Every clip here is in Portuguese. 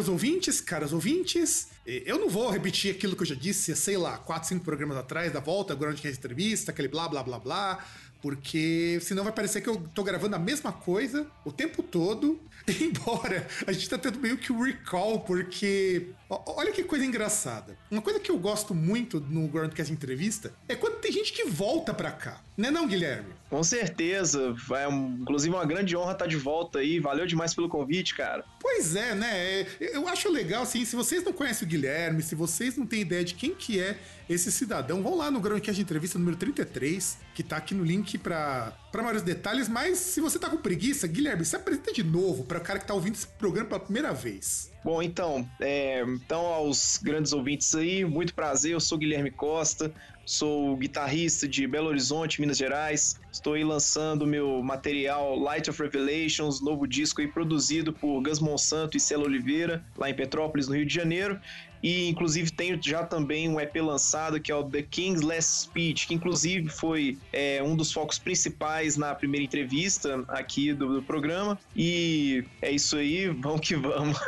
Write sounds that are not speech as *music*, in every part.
Caros ouvintes, caras ouvintes, eu não vou repetir aquilo que eu já disse, sei lá, 4, 5 programas atrás, da volta, agora onde que é a entrevista, aquele blá blá blá blá, porque senão vai parecer que eu tô gravando a mesma coisa o tempo todo, *laughs* embora a gente tá tendo meio que um recall, porque olha que coisa engraçada. Uma coisa que eu gosto muito no Groundcast Entrevista é quando tem gente que volta pra cá, né não, Guilherme? Com certeza, é um- inclusive uma grande honra estar de volta aí. Valeu demais pelo convite, cara. Pois é, né? É, Eu acho legal, assim, se vocês não conhecem o Guilherme, se vocês não têm ideia de quem que é esse cidadão, vão lá no Groundcast de Entrevista número 33, que tá aqui no link pra, pra maiores detalhes, mas se você tá com preguiça, Guilherme, se apresenta de novo pra cara que tá ouvindo esse programa pela primeira vez. Bom, então, é, então aos grandes ouvintes aí, muito prazer. Eu sou Guilherme Costa, sou guitarrista de Belo Horizonte, Minas Gerais. Estou aí lançando meu material Light of Revelations, novo disco aí produzido por Gus Monsanto e Celo Oliveira, lá em Petrópolis, no Rio de Janeiro. E inclusive tenho já também um EP lançado que é o The King's Last Speech, que inclusive foi é, um dos focos principais na primeira entrevista aqui do, do programa. E é isso aí, *laughs* vamos que vamos.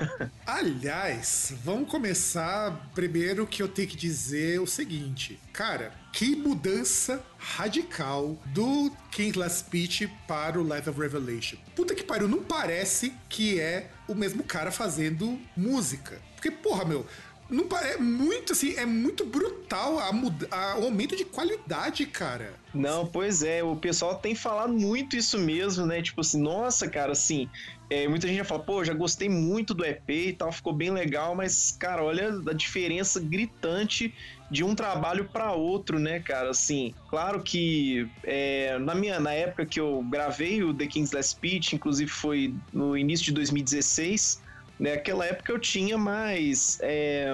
Aliás, vamos começar primeiro que eu tenho que dizer o seguinte. Cara, que mudança radical do King's Last Speech para o Life of Revelation. Puta que pariu, não parece que é o mesmo cara fazendo música. Porque, porra, meu, não é muito assim, é muito brutal a a- o aumento de qualidade, cara. Não, pois é, o pessoal tem falado muito isso mesmo, né? Tipo assim, nossa, cara, assim, é, muita gente já fala, pô, já gostei muito do EP e tal, ficou bem legal, mas, cara, olha a diferença gritante de um trabalho para outro, né, cara? Assim, claro que é, na minha na época que eu gravei o The King's Last Speech, inclusive foi no início de 2016, né? Aquela época eu tinha mais é,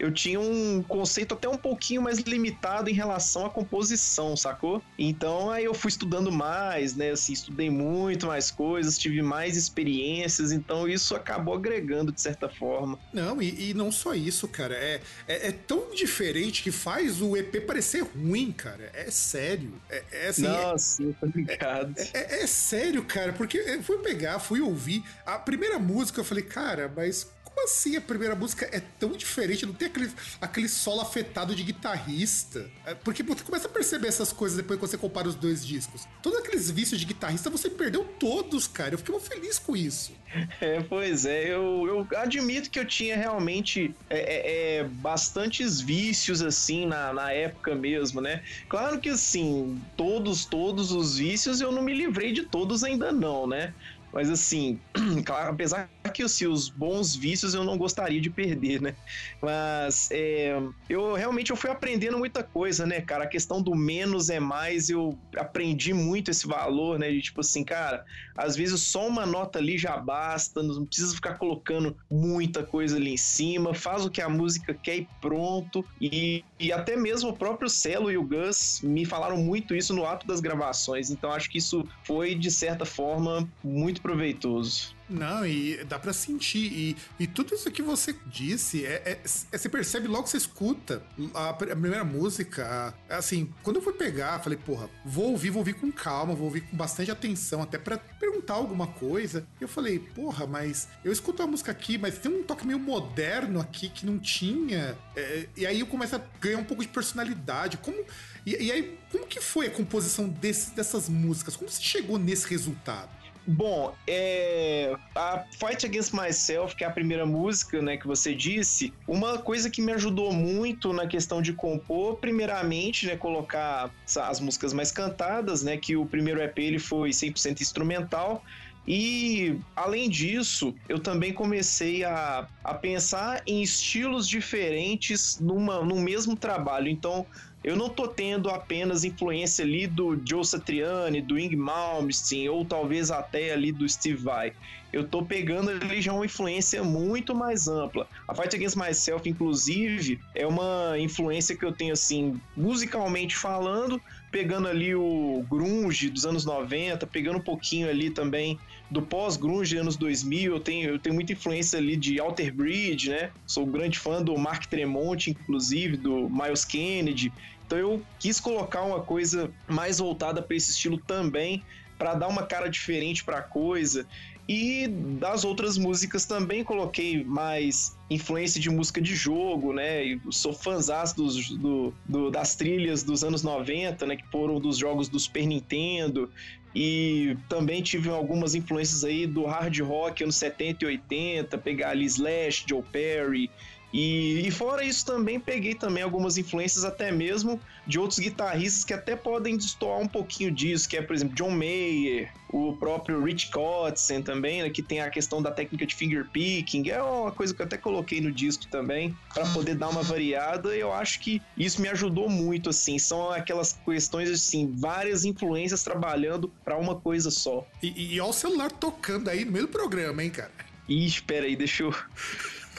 eu tinha um conceito até um pouquinho mais limitado em relação à composição, sacou? Então aí eu fui estudando mais, né? Assim, estudei muito mais coisas, tive mais experiências, então isso acabou agregando de certa forma. Não, e, e não só isso, cara. É, é, é tão diferente que faz o EP parecer ruim, cara. É sério. É, é assim. é- Nossa, eu tô ligado. É, é sério, cara, porque eu fui pegar, fui ouvir a primeira música, eu falei, cara, mas como assim a primeira música é tão diferente? Não tem aquele, aquele solo afetado de guitarrista. É, Porque você começa a perceber essas coisas depois que você compara os dois discos. Todos aqueles vícios de guitarrista você perdeu todos, cara. Eu fiquei muito feliz com isso. *laughs* É, pois é, eu, eu admito que eu tinha realmente é, é, é, bastantes vícios assim na, na época mesmo, né? Claro que assim, todos, todos os vícios eu não me livrei de todos ainda não, né? Mas assim, *clears throat* claro, apesar que assim, os bons vícios eu não gostaria de perder, né? Mas é, eu realmente eu fui aprendendo muita coisa, né, cara? A questão do menos é mais, eu aprendi muito esse valor, né? De tipo assim, cara, às vezes só uma nota ali já basta, não precisa ficar colocando muita coisa ali em cima, faz o que a música quer e pronto. E, e até mesmo o próprio Celo e o Gus me falaram muito isso no ato das gravações, então acho que isso foi, de certa forma, muito proveitoso. Não, e dá pra sentir. E, e tudo isso que você disse, é, é- é- você percebe logo que você escuta a, a primeira música. a- Assim, quando eu fui pegar, falei, porra, vou ouvir, vou ouvir com calma, vou ouvir com bastante atenção, até pra perguntar alguma coisa. Eu falei, porra, mas eu escuto a música aqui, mas tem um toque meio moderno aqui que não tinha. É, e aí eu começo a ganhar um pouco de personalidade. Como. E, e aí, como que foi a composição desse- dessas músicas? Como você chegou nesse resultado? Bom, é, a Fight Against Myself, que é a primeira música, né, que você disse, uma coisa que me ajudou muito na questão de compor, primeiramente, né, colocar as músicas mais cantadas, né, que o primeiro EP ele foi 100% instrumental, e além disso, eu também comecei a, a pensar em estilos diferentes numa, no mesmo trabalho. Então, eu não tô tendo apenas influência ali do Joe Satriani, do Ing Malmsteen, ou talvez até ali do Steve Vai. Eu tô pegando ali já uma influência muito mais ampla. A Fight Against Myself, inclusive, é uma influência que eu tenho, assim, musicalmente falando, pegando ali o grunge dos anos 90, pegando um pouquinho ali também do pós-grunge anos 2000, eu tenho, eu tenho muita influência ali de Alter Bridge, né? Sou grande fã do Mark Tremonti, inclusive, do Miles Kennedy. Então eu quis colocar uma coisa mais voltada para esse estilo também, para dar uma cara diferente para a coisa. E das outras músicas também coloquei mais influência de música de jogo, né? Eu sou fãzão dos, do, do, das trilhas dos anos 90, né? Que foram dos jogos do Super Nintendo. E também tive algumas influências aí do hard rock anos 70 e 80, pegar ali Slash, Joe Perry, e, e, fora isso também peguei também algumas influências até mesmo de outros guitarristas que até podem destoar um pouquinho disso, que é, por exemplo, John Mayer, o próprio Rich Kotzen também, né, que tem a questão da técnica de finger picking, é uma coisa que eu até coloquei no disco também, para poder dar uma variada, e eu acho que isso me ajudou muito, assim, são aquelas questões, assim, várias influências trabalhando para uma coisa só. E, e olha o celular tocando aí no meio do programa, hein, cara? Ih, espera aí, deixa eu...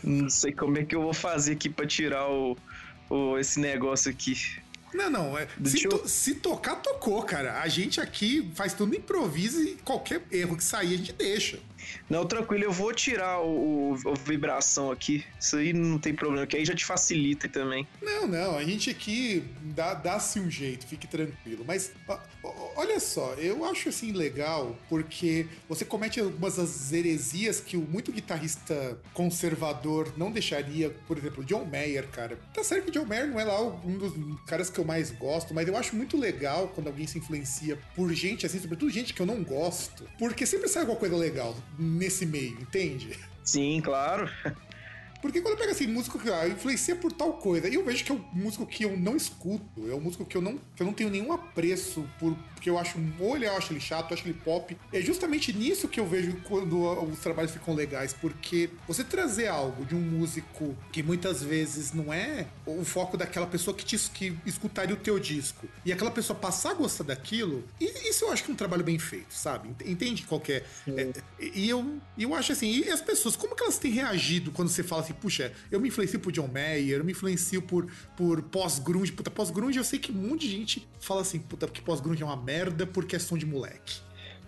Não sei como é que eu vou fazer aqui pra tirar o, o esse negócio aqui. Não, não. É, se, to, se, tocar, tocou, cara. A gente aqui faz tudo improviso e qualquer erro que sair a gente deixa. Não, tranquilo, eu vou tirar o, o, vibração aqui. Isso aí não tem problema, que aí já te facilita também. Não, não, a gente aqui dá-se dá um jeito, fique tranquilo. Mas olha só, eu acho assim legal porque você comete algumas das heresias que o muito guitarrista conservador não deixaria. Por exemplo, John Mayer, cara. Tá certo que John Mayer não é lá um dos caras que eu mais gosto, mas eu acho muito legal quando alguém se influencia por gente assim, sobretudo gente que eu não gosto, porque sempre sai alguma coisa legal nesse meio, entende? Sim, claro. Porque quando eu pego assim, músico que ah, influencia por tal coisa, e eu vejo que é um músico que eu não escuto, é um músico que eu não, que eu não tenho nenhum apreço por, porque eu acho, ou ele, eu acho ele chato, eu acho ele pop. É justamente nisso que eu vejo quando os trabalhos ficam legais, porque você trazer algo de um músico que muitas vezes não é o foco daquela pessoa que, te, que escutaria o teu disco, e aquela pessoa passar a gostar daquilo, e isso eu acho que é um trabalho bem feito, sabe? Entende qualquer. É, é, e eu, eu acho assim, e as pessoas, como que elas têm reagido quando você fala assim? Assim, puxa, eu me influencio por John Mayer, eu me influencio por, por pós-grunge. Puta, pós-grunge eu sei que um monte de gente fala assim, puta, que pós-grunge é uma merda porque é som de moleque.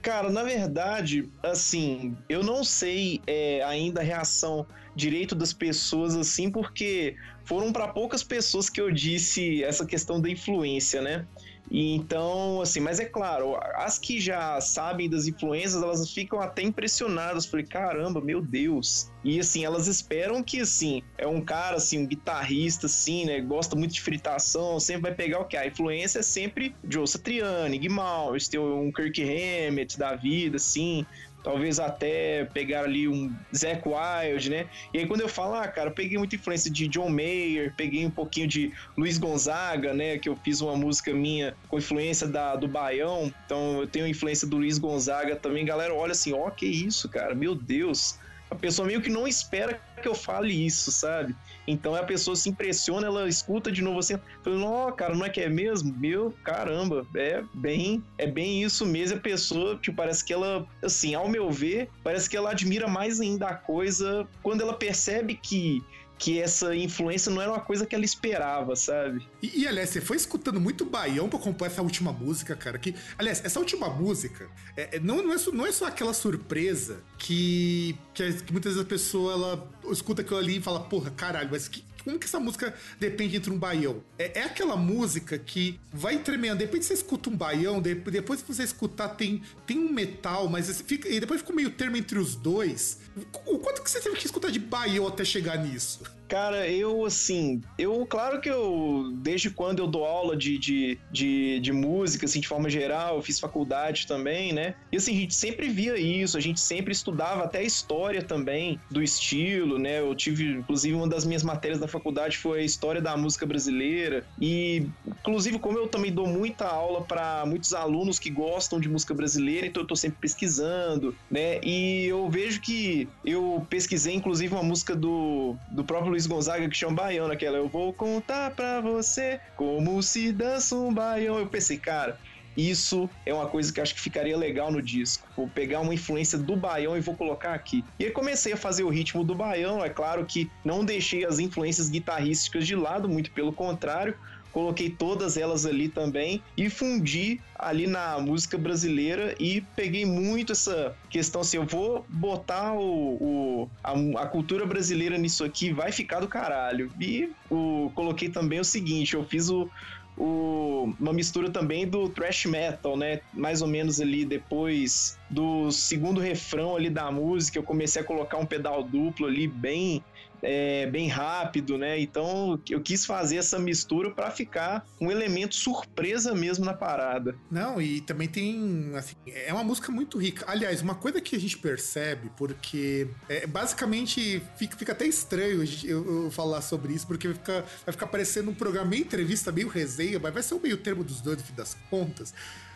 Cara, na verdade, assim, eu não sei é, ainda a reação direito das pessoas, assim, porque foram para poucas pessoas que eu disse essa questão da influência, né? Então, assim, mas é claro, as que já sabem das influências, elas ficam até impressionadas. Falei, caramba, meu Deus. E assim, elas esperam que, assim, é um cara, assim, um guitarrista, assim, né? Gosta muito de fritação, sempre vai pegar o que? A influência é sempre Joe Satriani, Guimal, um Kirk Hammett da vida, assim talvez até pegar ali um Zack Wild, né? E aí quando eu falo, ah, cara, eu peguei muita influência de John Mayer, peguei um pouquinho de Luiz Gonzaga, né? Que eu fiz uma música minha com influência da, do Baião, então eu tenho influência do Luiz Gonzaga também. Galera, olha assim, ó, que isso, cara, meu Deus. A pessoa meio que não espera que eu fale isso, sabe? Então a pessoa se impressiona, ela escuta de novo assim, fala, não, cara, não é que é mesmo? Meu, caramba, é bem, é bem isso mesmo. A pessoa, tipo, parece que ela, assim, ao meu ver, parece que ela admira mais ainda a coisa quando ela percebe que que essa influência não era uma coisa que ela esperava, sabe? E, e aliás, você foi escutando muito baião pra compor essa última música, cara. Que, aliás, essa última música é, é, não, não, é, não é só aquela surpresa que, que, que muitas vezes a pessoa ela escuta aquilo ali e fala, porra, caralho, mas que, como que essa música depende entre um baião? É, é aquela música que vai tremendo. Depois você escuta um baião, depois que você escutar tem, tem um metal, mas fica, e depois fica meio termo entre os dois. O quanto que você teve que escutar de baião até chegar nisso? Cara, eu assim, eu, claro que eu, desde quando eu dou aula de, de, de, de, música, assim, de forma geral, eu fiz faculdade também, né? E assim, a gente sempre via isso, a gente sempre estudava até a história também do estilo, né? Eu tive, inclusive, uma das minhas matérias da faculdade foi a história da música brasileira. E, inclusive, como eu também dou muita aula para muitos alunos que gostam de música brasileira, então eu tô sempre pesquisando, né? E eu vejo que eu pesquisei, inclusive, uma música do, do próprio Luiz Gonzaga que chama baião naquela. Eu vou contar pra você como se dança um baião. Eu pensei, cara, isso é uma coisa que acho que ficaria legal no disco. Vou pegar uma influência do baião e vou colocar aqui. E aí comecei a fazer o ritmo do baião. É claro que não deixei as influências guitarrísticas de lado, muito pelo contrário coloquei todas elas ali também e fundi ali na música brasileira e peguei muito essa questão assim, eu vou botar o, o a, a, cultura brasileira nisso aqui, vai ficar do caralho. E o, coloquei também o seguinte, eu fiz o, o, uma mistura também do thrash metal, né? Mais ou menos ali depois do segundo refrão ali da música, eu comecei a colocar um pedal duplo ali bem é, bem rápido, né? Então eu quis fazer essa mistura para ficar um elemento surpresa mesmo na parada. Não, e também tem, assim, é uma música muito rica. Aliás, uma coisa que a gente percebe, porque é, basicamente fica, fica até estranho eu, eu, falar sobre isso, porque vai ficar, vai ficar parecendo um programa meio entrevista, meio resenha, mas vai ser o meio termo dos dois, no fim das contas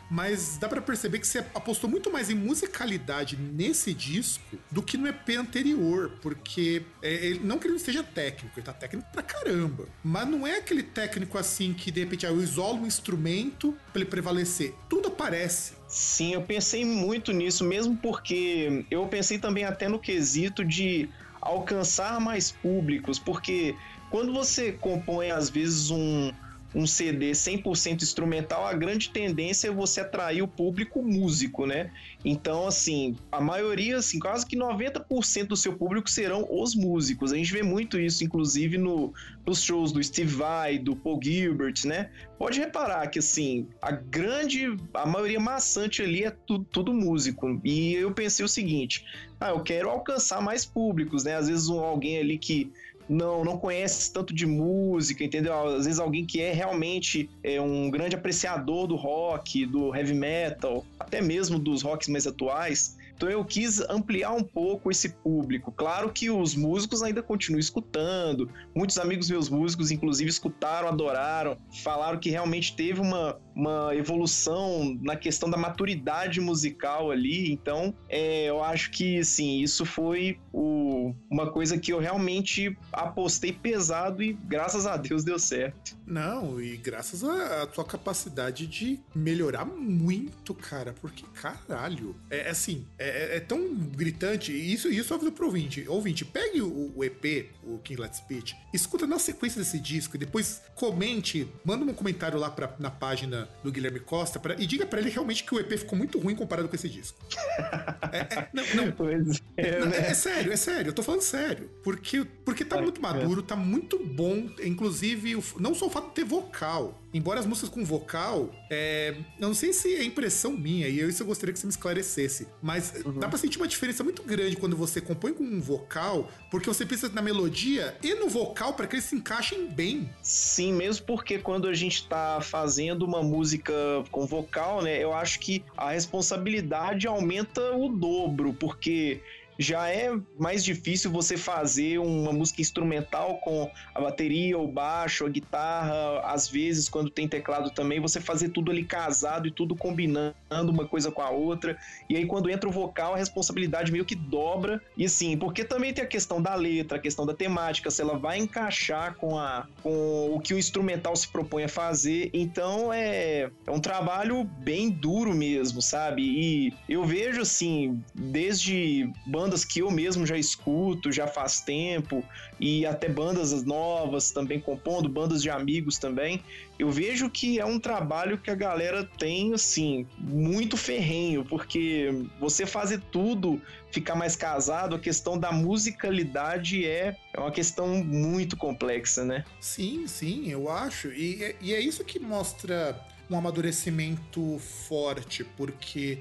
mas dá para perceber que você apostou muito mais em musicalidade nesse disco do que no EP anterior, porque é, ele, não que ele não seja técnico, ele tá técnico pra caramba, mas não é aquele técnico assim que de repente ah, eu isolo um instrumento para ele prevalecer. Tudo aparece. Sim, eu pensei muito nisso, mesmo porque eu pensei também até no quesito de alcançar mais públicos, porque quando você compõe às vezes um um CD 100% instrumental, a grande tendência é você atrair o público músico, né? Então, assim, a maioria, assim, quase que 90% do seu público serão os músicos. A gente vê muito isso, inclusive, no, nos shows do Steve Vai, do Paul Gilbert, né? Pode reparar que, assim, a grande, a maioria maçante ali é tudo, tudo músico. E eu pensei o seguinte, ah, eu quero alcançar mais públicos, né? Às vezes um, alguém ali que não, não conhece tanto de música, entendeu? Às vezes alguém que é realmente é, um grande apreciador do rock, do heavy metal, até mesmo dos rocks mais atuais, então eu quis ampliar um pouco esse público. Claro que os músicos ainda continuam escutando. Muitos amigos meus músicos, inclusive, escutaram, adoraram, falaram que realmente teve uma, uma evolução na questão da maturidade musical ali. Então, é, eu acho que, sim, isso foi o, uma coisa que eu realmente apostei pesado e, graças a Deus, deu certo. Não, e graças à tua capacidade de melhorar muito, cara, porque, caralho, é assim, é é, é, é, tão gritante, isso, isso é pro ouvinte. Ouvinte, pegue o, o, EP, o King Let's Speech, escuta na sequência desse disco e depois comente, manda um comentário lá pra, na página do Guilherme Costa pra, e diga para ele realmente que o EP ficou muito ruim comparado com esse disco. *laughs* é, é, não, não. Pois é, não, né? é, sério, é sério, eu tô falando sério. Porque, porque tá muito maduro, tá muito bom, inclusive, não só o fato de ter vocal, embora as músicas com vocal, é, eu não sei se é impressão minha, e eu, isso eu gostaria que você me esclarecesse, mas uhum. dá pra sentir uma diferença muito grande quando você compõe com um vocal, porque você pensa na melodia e no vocal para que eles se encaixem bem. Sim, mesmo porque quando a gente tá fazendo uma música com vocal, né, eu acho que a responsabilidade aumenta o dobro, porque já é mais difícil você fazer uma música instrumental com a bateria, o baixo, a guitarra, às vezes quando tem teclado também, você fazer tudo ali casado e tudo combinando uma coisa com a outra. E aí quando entra o vocal, a responsabilidade meio que dobra. E assim, porque também tem a questão da letra, a questão da temática, se ela vai encaixar com a com o que o instrumental se propõe a fazer. Então é, é um trabalho bem duro mesmo, sabe? E eu vejo assim, desde bandas bandas que eu mesmo já escuto já faz tempo e até bandas novas também compondo, bandas de amigos também. Eu vejo que é um trabalho que a galera tem assim muito ferrenho, porque você fazer tudo ficar mais casado, a questão da musicalidade é, é uma questão muito complexa, né? Sim, sim, eu acho. E, e é isso que mostra um amadurecimento forte, porque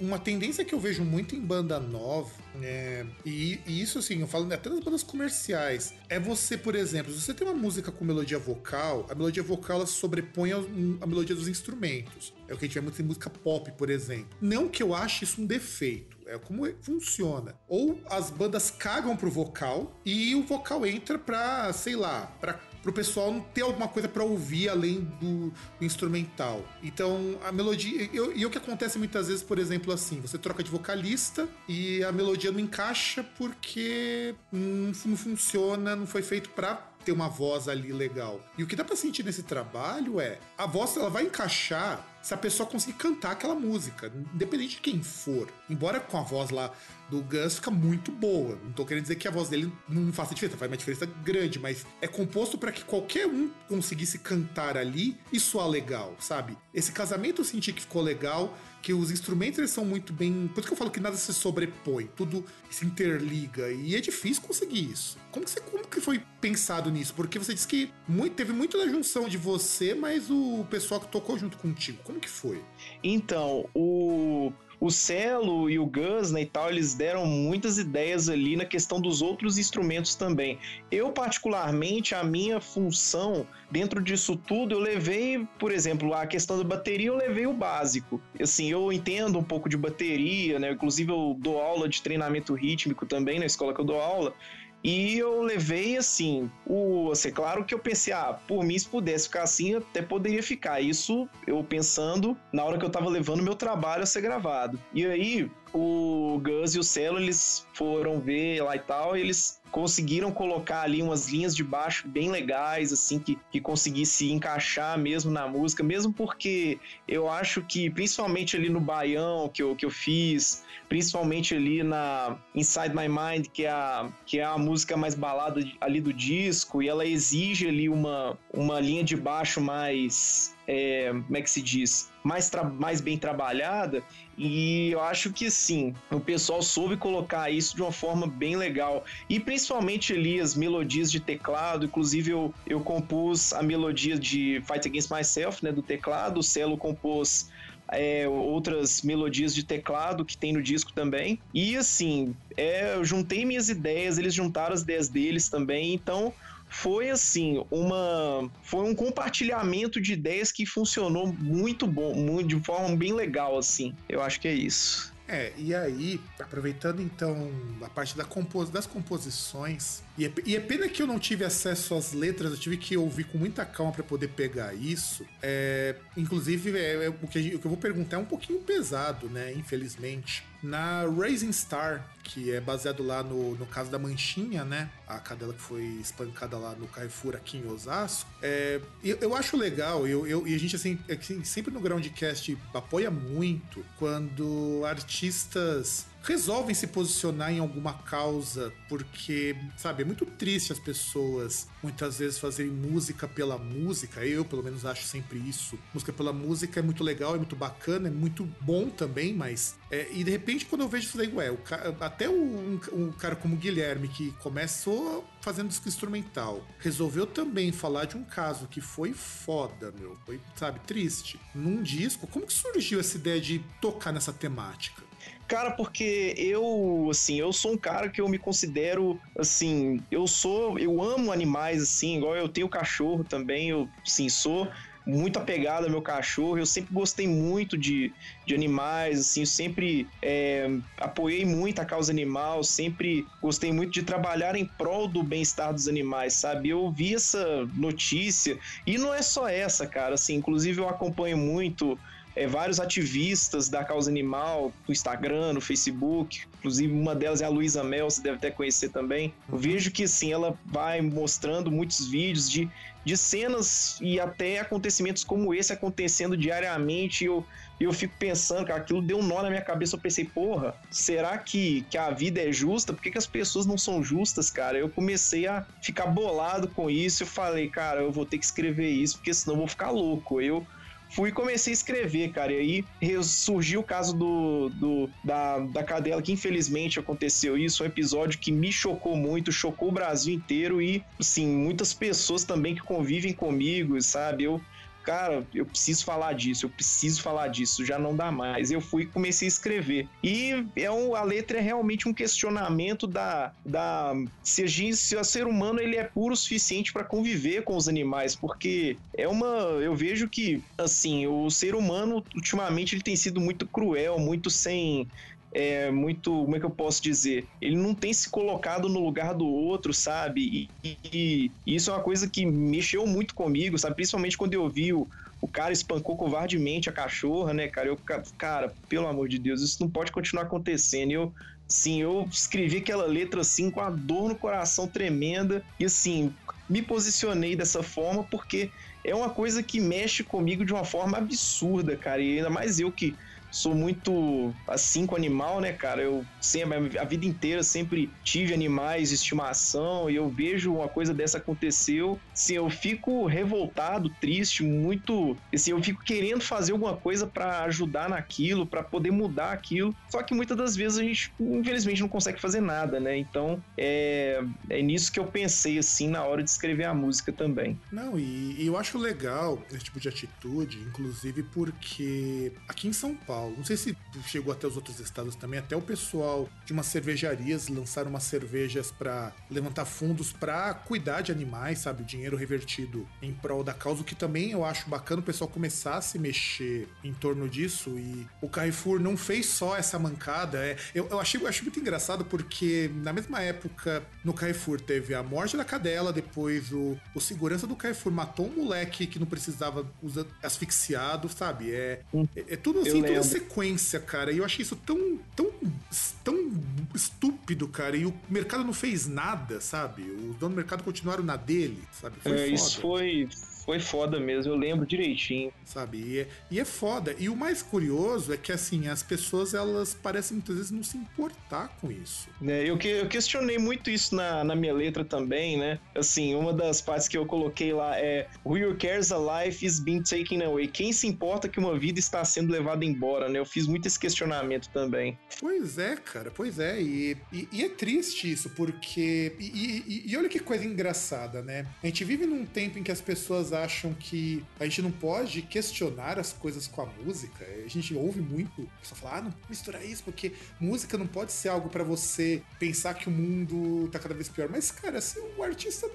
uma tendência que eu vejo muito em banda nova, é, e, e, isso assim, eu falo até das bandas comerciais, é você, por exemplo, se você tem uma música com melodia vocal, a melodia vocal ela sobrepõe a, melodia dos instrumentos. É o que a gente vê muito em música pop, por exemplo. Não que eu ache isso um defeito, é como funciona. Ou as bandas cagam pro vocal e o vocal entra pra, sei lá, pra pro pessoal ter alguma coisa para ouvir além do, do, instrumental. Então, a melodia. E o que acontece muitas vezes, por exemplo, assim, você troca de vocalista e a melodia não encaixa porque não, não funciona, não foi feito para ter uma voz ali legal. E o que dá para sentir nesse trabalho é a voz ela vai encaixar se a pessoa conseguir cantar aquela música, independente de quem for. Embora com a voz lá do Gus fica muito boa. Não tô querendo dizer que a voz dele não faça diferença, faz uma diferença grande, mas é composto para que qualquer um conseguisse cantar ali e soar legal, sabe? Esse casamento eu senti que ficou legal, que os instrumentos eles são muito bem. Por isso que eu falo que nada se sobrepõe, tudo se interliga. E é difícil conseguir isso. Como que, você, como que foi pensado nisso? Porque você disse que muito, teve muito da junção de você, mas o pessoal que tocou junto contigo. Como que foi? Então, o o Celo e o Gus, né, e tal, eles deram muitas ideias ali na questão dos outros instrumentos também. Eu, particularmente, a minha função dentro disso tudo, eu levei, por exemplo, a questão da bateria, eu levei o básico. Assim, eu entendo um pouco de bateria, né, inclusive eu dou aula de treinamento rítmico também na escola que eu dou aula, e eu levei assim, o, assim, claro que eu pensei, ah, por mim se pudesse ficar assim, até poderia ficar. Isso eu pensando na hora que eu tava levando meu trabalho a ser gravado. E aí, o Gus e o Celo, eles foram ver lá e tal, e eles conseguiram colocar ali umas linhas de baixo bem legais, assim, que, que conseguisse encaixar mesmo na música, mesmo porque eu acho que, principalmente ali no Baião que eu, que eu fiz, principalmente ali na Inside My Mind, que é a, que é a música mais balada ali do disco, e ela exige ali uma, uma linha de baixo mais é, como é que se diz, mais, mais bem trabalhada. E eu acho que sim, o pessoal soube colocar isso de uma forma bem legal. E principalmente ali as melodias de teclado. Inclusive, eu, eu compus a melodia de Fight Against Myself, né, do teclado. O Celo compôs é, outras melodias de teclado que tem no disco também. E assim, é, eu juntei minhas ideias, eles juntaram as ideias deles também. Então foi assim, uma foi um compartilhamento de ideias que funcionou muito bom, muito, de forma bem legal assim. Eu acho que é isso. É, e aí, aproveitando então a parte da compos das composições, e é, e é, pena que eu não tive acesso às letras, eu tive que ouvir com muita calma para poder pegar isso. É, inclusive, é, é, o, que, o que eu vou perguntar é um pouquinho pesado, né? Infelizmente. Na Rising Star, que é baseado lá no, no caso da Manchinha, né? A cadela que foi espancada lá no Carrefour aqui em Osasco. É, eu, eu acho legal, eu, eu, e a gente assim, assim sempre no Groundcast apoia muito quando artistas resolvem se posicionar em alguma causa, porque, sabe, é muito triste as pessoas muitas vezes fazerem música pela música. Eu, pelo menos, acho sempre isso. Música pela música é muito legal, é muito bacana, é muito bom também, mas. É, e de repente, quando eu vejo isso daí, ué, o, até um, um cara como o Guilherme, que começou fazendo disco instrumental, resolveu também falar de um caso que foi foda, meu. Foi, sabe, triste. Num disco, como que surgiu essa ideia de tocar nessa temática? Cara, porque eu, assim, eu sou um cara que eu me considero, assim, eu sou, eu amo animais, assim, igual eu tenho cachorro também, eu, sim, sou muito apegado ao meu cachorro. Eu sempre gostei muito de, de animais, assim, sempre é, apoiei muito a causa animal, sempre gostei muito de trabalhar em prol do bem-estar dos animais, sabe? Eu vi essa notícia e não é só essa, cara. Assim, inclusive eu acompanho muito é, vários ativistas da causa animal no Instagram, no Facebook. Inclusive, uma delas é a Luísa Mel, você deve até conhecer também. Eu vejo que, sim, ela vai mostrando muitos vídeos de, de cenas e até acontecimentos como esse acontecendo diariamente. E eu, eu fico pensando, cara, aquilo deu um nó na minha cabeça. Eu pensei, porra, será que, que a vida é justa? Por que, que as pessoas não são justas, cara? Eu comecei a ficar bolado com isso. Eu falei, cara, eu vou ter que escrever isso, porque senão eu vou ficar louco. Eu fui e comecei a escrever, cara. E aí surgiu o caso do, do da, da cadela, que infelizmente aconteceu isso. Um episódio que me chocou muito, chocou o Brasil inteiro e, assim, muitas pessoas também que convivem comigo, sabe? Eu cara, eu preciso falar disso, eu preciso falar disso, já não dá mais. Eu fui e comecei a escrever. E é um, a letra é realmente um questionamento da, da se, a gente, se o ser humano ele é puro o suficiente para conviver com os animais, porque é uma, eu vejo que assim, o ser humano ultimamente ele tem sido muito cruel, muito sem é, muito, como é que eu posso dizer? Ele não tem se colocado no lugar do outro, sabe? E, e, e isso é uma coisa que mexeu muito comigo, sabe? Principalmente quando eu vi o, o cara espancou covardemente a cachorra, né, cara? Eu, cara, pelo amor de Deus, isso não pode continuar acontecendo. Eu, sim, eu escrevi aquela letra assim com a dor no coração tremenda e assim, me posicionei dessa forma porque é uma coisa que mexe comigo de uma forma absurda, cara. E ainda mais eu que sou muito assim com animal, né, cara? Eu sempre, a vida inteira sempre tive animais de estimação e eu vejo uma coisa dessa aconteceu, assim, eu fico revoltado, triste, muito, assim, eu fico querendo fazer alguma coisa para ajudar naquilo, para poder mudar aquilo. Só que muitas das vezes a gente, infelizmente, não consegue fazer nada, né? Então, é, é nisso que eu pensei, assim, na hora de escrever a música também. Não, e, e eu acho legal esse tipo de atitude, inclusive porque aqui em São Paulo, Paulo. Não sei se chegou até os outros estados também, até o pessoal de umas cervejarias lançaram umas cervejas para levantar fundos para cuidar de animais, sabe? O dinheiro revertido em prol da causa, o que também eu acho bacana o pessoal começar a se mexer em torno disso. E o Carrefour não fez só essa mancada. É, eu, eu, achei, eu achei muito engraçado porque na mesma época no Carrefour teve a morte da cadela, depois o, o segurança do Carrefour matou um moleque que não precisava usar asfixiado, sabe? É, é, é tudo assim, tudo sequência, cara. E eu achei isso tão, tão, tão estúpido, cara. E o mercado não fez nada, sabe? Os donos do mercado continuaram na dele, sabe? Foi é, isso foi foi foda mesmo, eu lembro direitinho. Sabe? E é, e é foda. E o mais curioso é que, assim, as pessoas, elas parecem muitas vezes não se importar com isso. É, eu, que, eu questionei muito isso na, na minha letra também, né? Assim, uma das partes que eu coloquei lá é Who cares a life is being taken away? Quem se importa que uma vida está sendo levada embora, né? Eu fiz muito esse questionamento também. Pois é, cara, pois é. E, e, e é triste isso, porque... E, e olha que coisa engraçada, né? A gente vive num tempo em que as pessoas acham que a gente não pode questionar as coisas com a música. A gente ouve muito pessoal falar, ah, não misturar isso, porque música não pode ser algo para você pensar que o mundo tá cada vez pior. Mas, cara, se o artista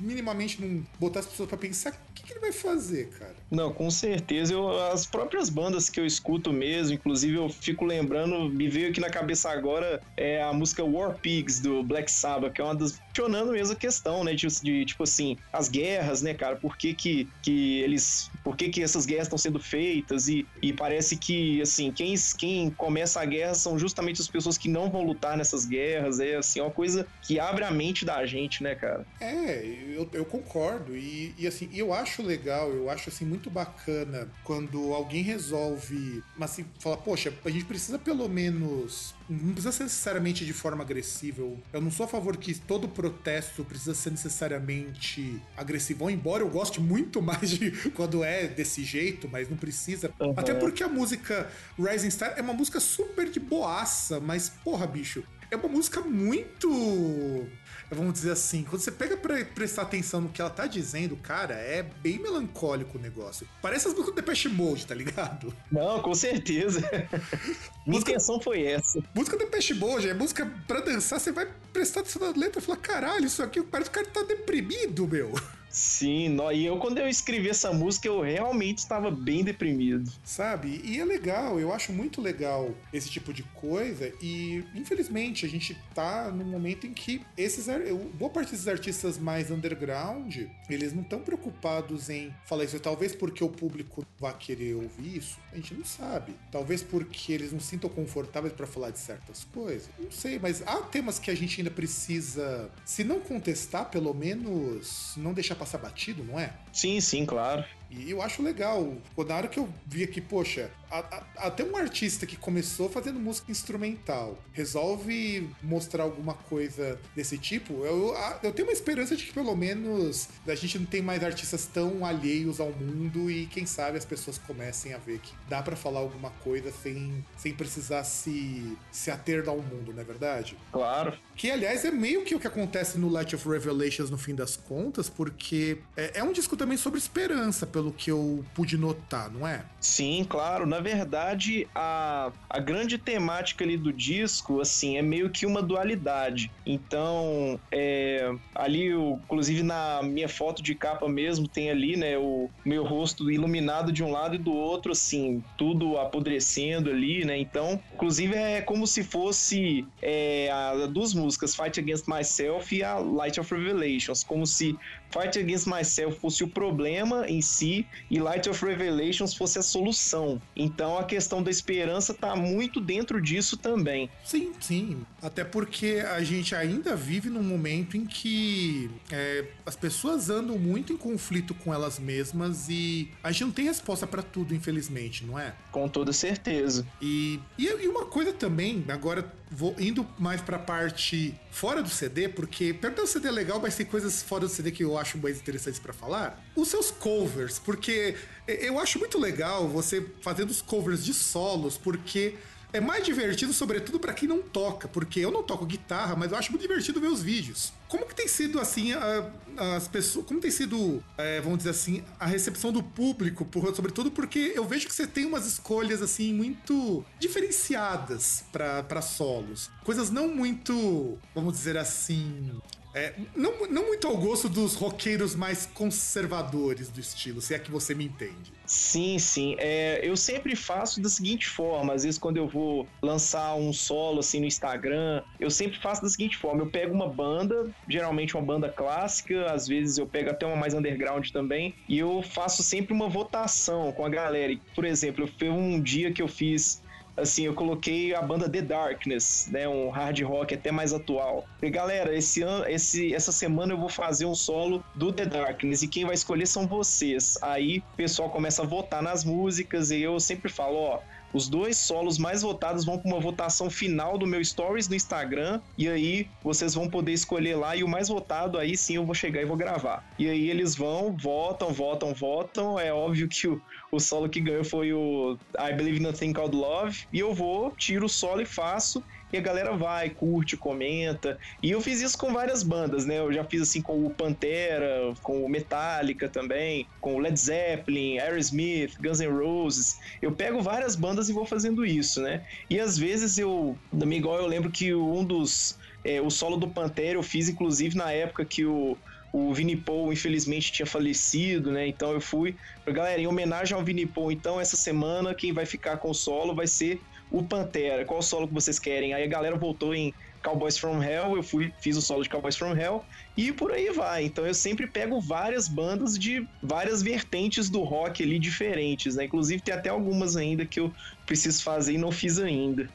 minimamente não botar as pessoas para pensar, que, ele vai fazer, cara? Não, com certeza. Eu, as próprias bandas que eu escuto mesmo, inclusive eu fico lembrando, me veio aqui na cabeça agora é a música War Pigs do Black Sabbath, que é uma das. questionando mesmo a questão, né? De, de tipo assim, as guerras, né, cara? Porque que, que, que eles. Por que, que essas guerras estão sendo feitas? E, e parece que, assim, quem, quem começa a guerra são justamente as pessoas que não vão lutar nessas guerras. É, assim, uma coisa que abre a mente da gente, né, cara? É, eu, eu concordo. E, e, assim, eu acho legal, eu acho, assim, muito bacana quando alguém resolve, mas assim, fala, poxa, a gente precisa pelo menos não precisa ser necessariamente de forma agressiva. Eu, não sou a favor que todo protesto precisa ser necessariamente agressivo, embora eu goste muito mais de *laughs* quando é desse jeito, mas não precisa. Uhum. Até porque a música Rising Star é uma música super de boaça, mas porra, bicho, é uma música muito vamos dizer assim, quando você pega pra prestar atenção no que ela tá dizendo, cara, é bem melancólico o negócio. Parece as músicas do Depeche Mode, tá ligado? Não, com certeza. *laughs* Minha música, intenção foi essa. Música do Depeche Mode, é música pra dançar, você vai prestar atenção na letra e falar, caralho, isso aqui parece que o cara tá deprimido, meu. *laughs* Sim, e eu quando eu escrevi essa música eu realmente estava bem deprimido. Sabe? E é legal, eu acho muito legal esse tipo de coisa e infelizmente a gente tá num momento em que esses boa parte desses artistas mais underground, eles não estão preocupados em falar isso, talvez porque o público vai querer ouvir isso, a gente não sabe. Talvez porque eles não se sintam confortáveis para falar de certas coisas. Não sei, mas há temas que a gente ainda precisa, se não contestar, pelo menos não deixar passar batido, não é? Sim, sim, claro. E eu acho legal. Na hora que eu vi aqui, poxa, a, a, até um artista que começou fazendo música instrumental resolve mostrar alguma coisa desse tipo, eu, eu tenho uma esperança de que pelo menos a gente não tem mais artistas tão alheios ao mundo e quem sabe as pessoas comecem a ver que dá para falar alguma coisa sem, sem precisar se, se ater ao mundo, não é verdade? Claro. Que aliás é meio que o que acontece no Light of Revelations no fim das contas, porque é, é um disco também sobre esperança, pelo que eu pude notar, não é? Sim, claro. Na verdade, a, a grande temática ali do disco, assim, é meio que uma dualidade. Então, é, ali, eu, inclusive na minha foto de capa mesmo, tem ali, né, o meu rosto iluminado de um lado e do outro, assim, tudo apodrecendo ali, né? Então, inclusive, é como se fosse é, a, duas músicas, Fight Against Myself e a Light of Revelations, como se Fight Against Myself fosse o problema em si e Light of Revelations fosse a solução. Então a questão da esperança tá muito dentro disso também. Sim, sim. Até porque a gente ainda vive num momento em que é, as pessoas andam muito em conflito com elas mesmas e a gente não tem resposta para tudo, infelizmente, não é? Com toda certeza. E, e, e uma coisa também, agora vou indo mais pra parte fora do CD, porque perto do CD é legal, mas tem coisas fora do CD que eu acho mais interessantes para falar. Os seus covers, porque eu acho muito legal você fazendo os covers de solos, porque é mais divertido, sobretudo para quem não toca, porque eu não toco guitarra, mas eu acho muito divertido ver os vídeos. Como que tem sido assim a, as pessoas, como tem sido, é, vamos dizer assim, a recepção do público, por, sobretudo porque eu vejo que você tem umas escolhas assim muito diferenciadas para solos, coisas não muito, vamos dizer assim, é, não, não muito ao gosto dos roqueiros mais conservadores do estilo, se é que você me entende. Sim, sim. É, eu sempre faço da seguinte forma: às vezes, quando eu vou lançar um solo assim no Instagram, eu sempre faço da seguinte forma: eu pego uma banda, geralmente uma banda clássica, às vezes eu pego até uma mais underground também, e eu faço sempre uma votação com a galera. Por exemplo, foi um dia que eu fiz assim, eu coloquei a banda The Darkness, né, um hard rock até mais atual. E galera, esse ano, esse, essa semana eu vou fazer um solo do The Darkness e quem vai escolher são vocês. Aí o pessoal começa a votar nas músicas e eu sempre falo, ó, os dois solos mais votados vão para uma votação final do meu stories no Instagram e aí vocês vão poder escolher lá e o mais votado aí sim eu vou chegar e vou gravar. E aí eles vão, votam, votam, votam. É óbvio que o, o solo que ganhou foi o I Believe Nothing Called Love e eu vou, tiro o solo e faço e a galera vai, curte, comenta. E eu fiz isso com várias bandas, né? Eu já fiz assim com o Pantera, com o Metallica também, com o Led Zeppelin, Aerosmith, Guns N' Roses. Eu pego várias bandas e vou fazendo isso, né? E às vezes eu, também igual eu lembro que um dos é, o solo do Pantera eu fiz inclusive na época que o o Vini Paul infelizmente tinha falecido, né? Então eu fui, galera, em homenagem ao Vini Paul, então essa semana quem vai ficar com o solo vai ser o Pantera, qual solo que vocês querem? Aí a galera voltou em Cowboys from Hell, eu fui, fiz o solo de Cowboys from Hell e por aí vai. Então eu sempre pego várias bandas de várias vertentes do rock ali diferentes, né? Inclusive tem até algumas ainda que eu preciso fazer e não fiz ainda.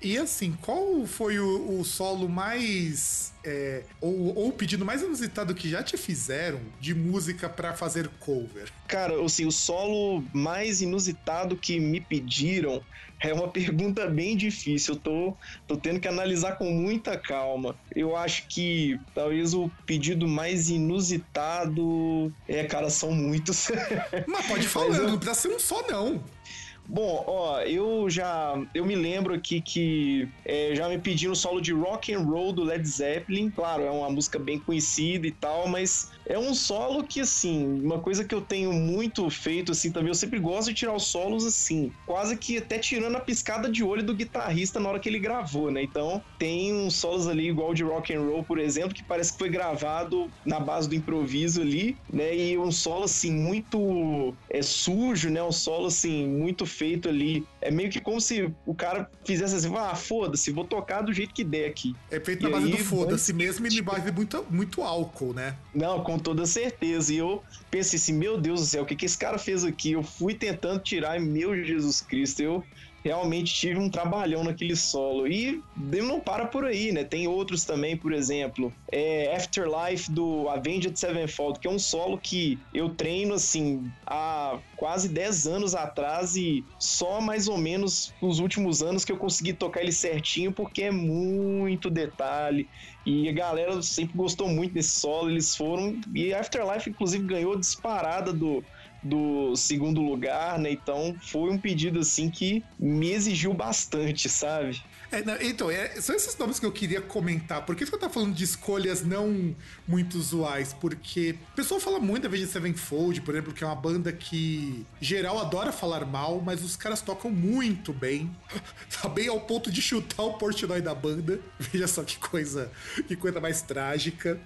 E assim, qual foi o, o solo mais. É, ou, ou, o pedido mais inusitado que já te fizeram de música para fazer cover? Cara, assim, o solo mais inusitado que me pediram é uma *laughs* pergunta bem difícil. Eu tô, tô tendo que analisar com muita calma. Eu acho que talvez o pedido mais inusitado. É, cara, são muitos. *laughs* Mas pode falar, Mas eu... não precisa ser um só, não. Bom, ó, eu já eu me lembro aqui que é, já me pediram o solo de Rock and Roll do Led Zeppelin. Claro, é uma música bem conhecida e tal, mas é um solo que assim, uma coisa que eu tenho muito feito assim também, eu sempre gosto de tirar os solos assim, quase que até tirando a piscada de olho do guitarrista na hora que ele gravou, né? Então, tem uns solos ali igual de Rock and Roll, por exemplo, que parece que foi gravado na base do improviso ali, né? E um solo assim muito é sujo, né? Um solo assim muito feito ali. É meio que como se o cara fizesse assim, ah, foda-se, vou tocar do jeito que der aqui. É feito na base aí, do foda-se mesmo e na base de muito, muito álcool, né? Não, com toda certeza. E eu pensei assim, meu Deus do céu, o que, que esse cara fez aqui? Eu fui tentando tirar, meu Jesus Cristo, eu realmente tive um trabalhão naquele solo. E não para por aí, né? Tem outros também, por exemplo, é Afterlife do Avenged Sevenfold, que é um solo que eu treino assim há quase 10 anos atrás e só mais ou menos nos últimos anos que eu consegui tocar ele certinho, porque é muito detalhe. E a galera sempre gostou muito desse solo, eles foram. E Afterlife, inclusive, ganhou disparada do do segundo lugar, né? Então foi um pedido assim que me exigiu bastante, sabe? É, não, então, é, são esses nomes que eu queria comentar. Por que eu tava falando de escolhas não muito usuais? Porque o pessoal fala muito da Avenged Sevenfold, por exemplo, que é uma banda que geral adora falar mal, mas os caras tocam muito bem. *laughs* tá bem ao ponto de chutar o Portnoy da banda. *laughs* Veja só que coisa, que coisa mais trágica.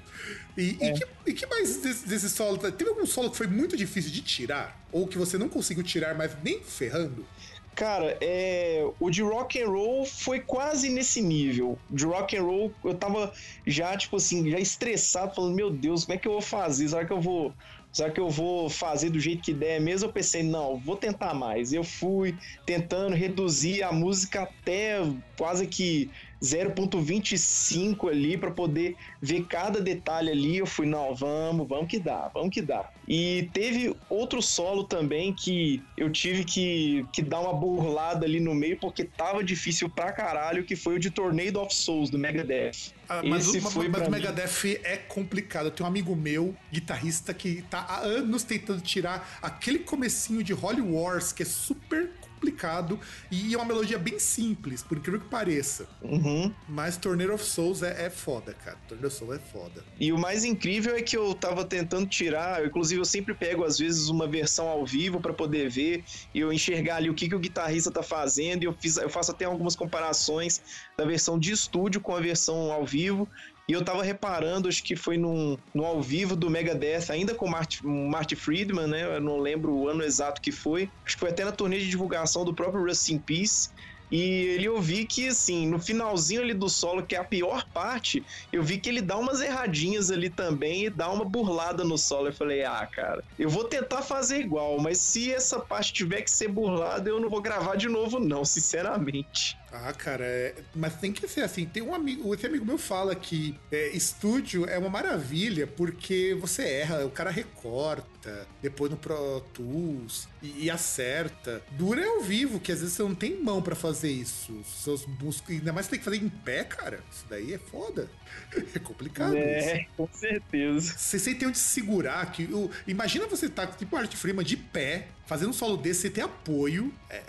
E, é. e, que, e que, mais desse, desse, solo? Teve algum solo que foi muito difícil de tirar? Ou que você não conseguiu tirar, mas nem ferrando? Cara, é, o de rock and roll foi quase nesse nível. De rock and roll, eu tava já, tipo assim, já estressado, falando, meu Deus, como é que eu vou fazer? Será que eu vou. Será que eu vou fazer do jeito que der mesmo? Eu pensei, não, vou tentar mais. Eu fui tentando reduzir a música até quase que 0.25 ali para poder ver cada detalhe ali. Eu fui, não, vamos, vamos que dá, vamos que dá. E teve outro solo também que eu tive que, que dar uma burlada ali no meio porque tava difícil pra caralho, que foi o de Tornado of Souls do Megadeth. Ah, mas Esse o, foi mas o Megadeth é complicado. Eu tenho um amigo meu, guitarrista, que tá há anos tentando tirar aquele comecinho de Holy Wars, que é super complicado e é uma melodia bem simples, por incrível que pareça. Uhum. Mas Tornado of Souls é, é foda, cara. Tornado of Souls é foda. E o mais incrível é que eu tava tentando tirar, inclusive eu sempre pego às vezes uma versão ao vivo para poder ver e eu enxergar ali o que, que o guitarrista tá fazendo e eu, fiz, eu faço até algumas comparações da versão de estúdio com a versão ao vivo e eu tava reparando, acho que foi num, no ao vivo do Megadeth, ainda com o Marty, Marty Friedman, né? Eu não lembro o ano exato que foi. Acho que foi até na turnê de divulgação do próprio Rust in Peace. E ele eu vi que, assim, no finalzinho ali do solo, que é a pior parte, eu vi que ele dá umas erradinhas ali também e dá uma burlada no solo. Eu falei, ah, cara, eu vou tentar fazer igual, mas se essa parte tiver que ser burlada, eu não vou gravar de novo, não, sinceramente. Ah, cara, é... mas tem que ser assim. Tem um amigo, esse amigo meu fala que é, estúdio é uma maravilha porque você erra, o cara recorta, depois no Pro Tools e, e acerta. Dura é ao vivo, que às vezes você não tem mão para fazer isso. Seus músculos, ainda mais você tem que fazer em pé, cara. Isso daí é foda. *laughs* É complicado. É, isso. com certeza. Você, tem onde se segurar. Que, o, imagina você tá tipo Art Freeman de pé, fazendo um solo desse, você tem apoio. É,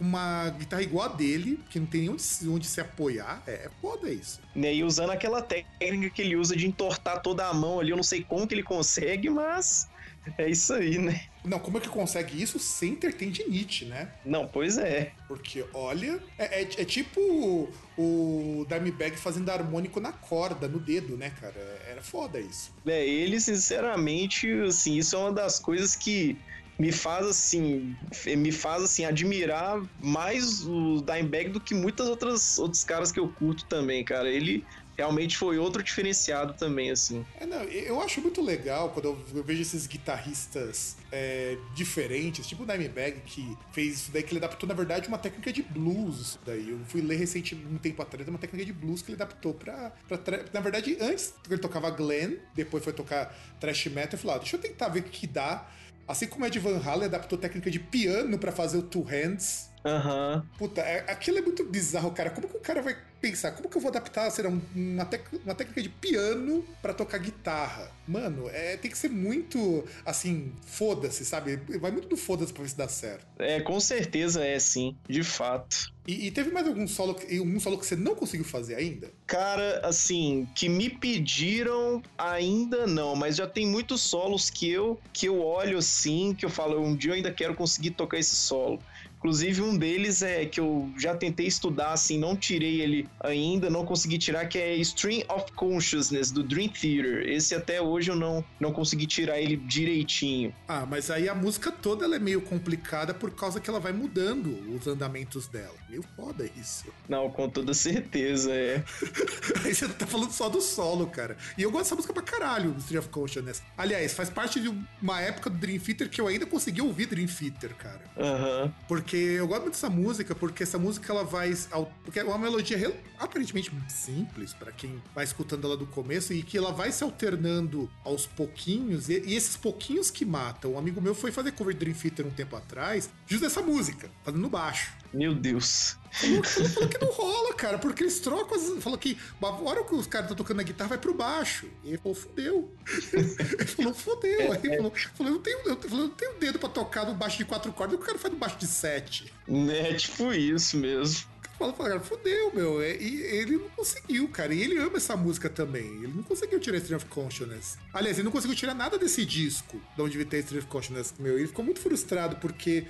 uma guitarra igual a dele, que não tem nem onde, onde se apoiar, é, é foda isso. Né, e usando aquela técnica que ele usa de entortar toda a mão ali, eu não sei como que ele consegue, mas é isso aí, né? Não, como é que consegue isso sem ter tendinite, né? Não, pois é. Porque, olha, é, é, é tipo o, o Dimebag fazendo harmônico na corda, no dedo, né, cara? Era foda isso. É, ele, sinceramente, assim, isso é uma das coisas que me faz assim, me faz assim admirar mais o Dimebag do que muitas outras outros caras que eu curto também, cara. Ele realmente foi outro diferenciado também, assim. É, não, eu acho muito legal quando eu, vejo esses guitarristas é, diferentes, tipo o Dimebag, que fez isso daí, que ele adaptou, na verdade, uma técnica de blues, daí. Eu fui ler recentemente, um tempo atrás, uma técnica de blues que ele adaptou pra, pra Na verdade, antes ele tocava Glenn, depois foi tocar thrash metal, eu falei, ah, deixa eu tentar ver o que dá Assim como Ed Van Halen adaptou técnica de piano para fazer o Two Hands. Aham. Uhum. Puta, é, aquilo é muito bizarro, cara. Como que o cara vai pensar, como que eu vou adaptar, será uma, uma técnica de piano para tocar guitarra? Mano, é, tem que ser muito, assim, foda-se, sabe? Vai muito do foda-se pra ver se dá certo. É, com certeza é, sim, de fato. E, e, teve mais algum solo, um solo que você não conseguiu fazer ainda? Cara, assim, que me pediram ainda não, mas já tem muitos solos que eu que eu olho assim, que eu falo, um dia eu ainda quero conseguir tocar esse solo. Inclusive, um deles é que eu já tentei estudar, assim, não tirei ele ainda, não consegui tirar, que é Stream of Consciousness, do Dream Theater. Esse até hoje eu não, não consegui tirar ele direitinho. Ah, mas aí a música toda ela é meio complicada por causa que ela vai mudando os andamentos dela. Meio foda isso. Não, com toda certeza, é. *laughs* aí você tá falando só do solo, cara. E eu gosto dessa música pra caralho, Stream of Consciousness. Aliás, faz parte de uma época do Dream Theater que eu ainda consegui ouvir Dream Theater, cara. Aham. Uhum. Porque porque eu gosto muito dessa música, porque essa música ela vai. Porque é uma melodia aparentemente simples para quem vai escutando ela do começo e que ela vai se alternando aos pouquinhos. E, e esses pouquinhos que matam. Um amigo meu foi fazer cover de Dream Theater um tempo atrás, justo dessa música, fazendo baixo. Meu Deus. Falou, falou que não rola, cara, porque eles trocam. As, falou que a hora que os caras estão tocando a guitarra vai pro baixo. E ele falou, fudeu. *laughs* ele falou, fudeu. Aí ele falou, falou, eu não tenho, eu, falou, eu não tenho dedo pra tocar no baixo de quatro cordas, o cara faz no baixo de sete. É tipo isso mesmo. Fala, cara, fudeu, meu. E ele não conseguiu, cara. E ele ama essa música também. Ele não conseguiu tirar Stream of Consciousness. Aliás, ele não conseguiu tirar nada desse disco, de onde devia ter Stream of Consciousness, meu. Ele ficou muito frustrado porque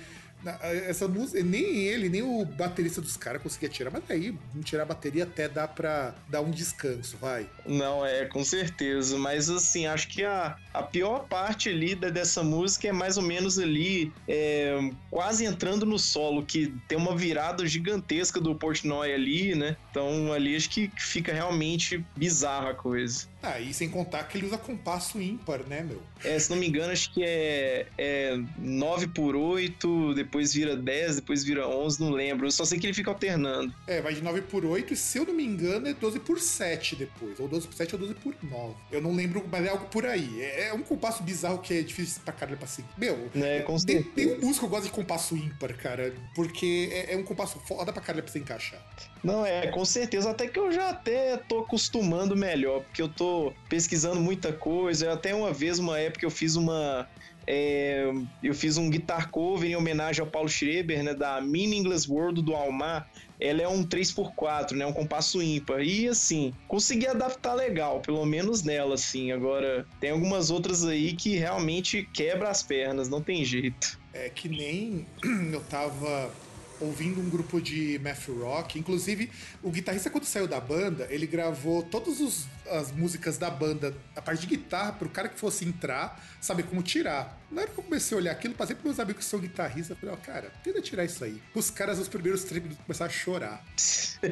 essa música, nem ele, nem o baterista dos caras conseguia tirar, mas aí, não tirar a bateria até dá pra dar um descanso, vai. Não, é, com certeza. Mas assim, acho que a, a pior parte ali da, dessa música é mais ou menos ali, é, quase entrando no solo, que tem uma virada gigantesca do Portnoy ali, né? Então ali acho que fica realmente bizarra a coisa. Ah, e sem contar que ele usa compasso ímpar, né, meu? É, se não me engano, acho que é, é 9 por 8, depois vira 10, depois vira 11, não lembro. Eu só sei que ele fica alternando. É, vai de 9 por 8 e se eu não me engano é 12 por 7 depois. Ou 12 por 7 ou 12 por 9. Eu não lembro, mas é algo por aí. É, é um compasso bizarro que é difícil pra caralho pra seguir. Meu, é, com tem, tem um músico que gosta de compasso ímpar, cara, porque é, é um compasso foda pra caralho pra você encaixar. Não, é, com certeza. Até que eu já até tô acostumando melhor, porque eu tô pesquisando muita coisa. Até uma vez, uma época, eu fiz uma. É, eu fiz um guitar cover em homenagem ao Paulo Schreber, né, da Meaningless World do Almar. Ela é um 3x4, né, um compasso ímpar. E assim, consegui adaptar legal, pelo menos nela, assim. Agora, tem algumas outras aí que realmente quebra as pernas, não tem jeito. É que nem *clears throat* eu tava ouvindo um grupo de math rock. Inclusive, o guitarrista, quando saiu da banda, ele gravou todas as músicas da banda, a parte de guitarra, pro cara que fosse entrar, saber como tirar. Na hora que eu comecei a olhar aquilo, passei pros meus amigos que são guitarristas, falei, ó, oh, cara, tenta tirar isso aí. Os caras, os primeiros três minutos, começaram a chorar.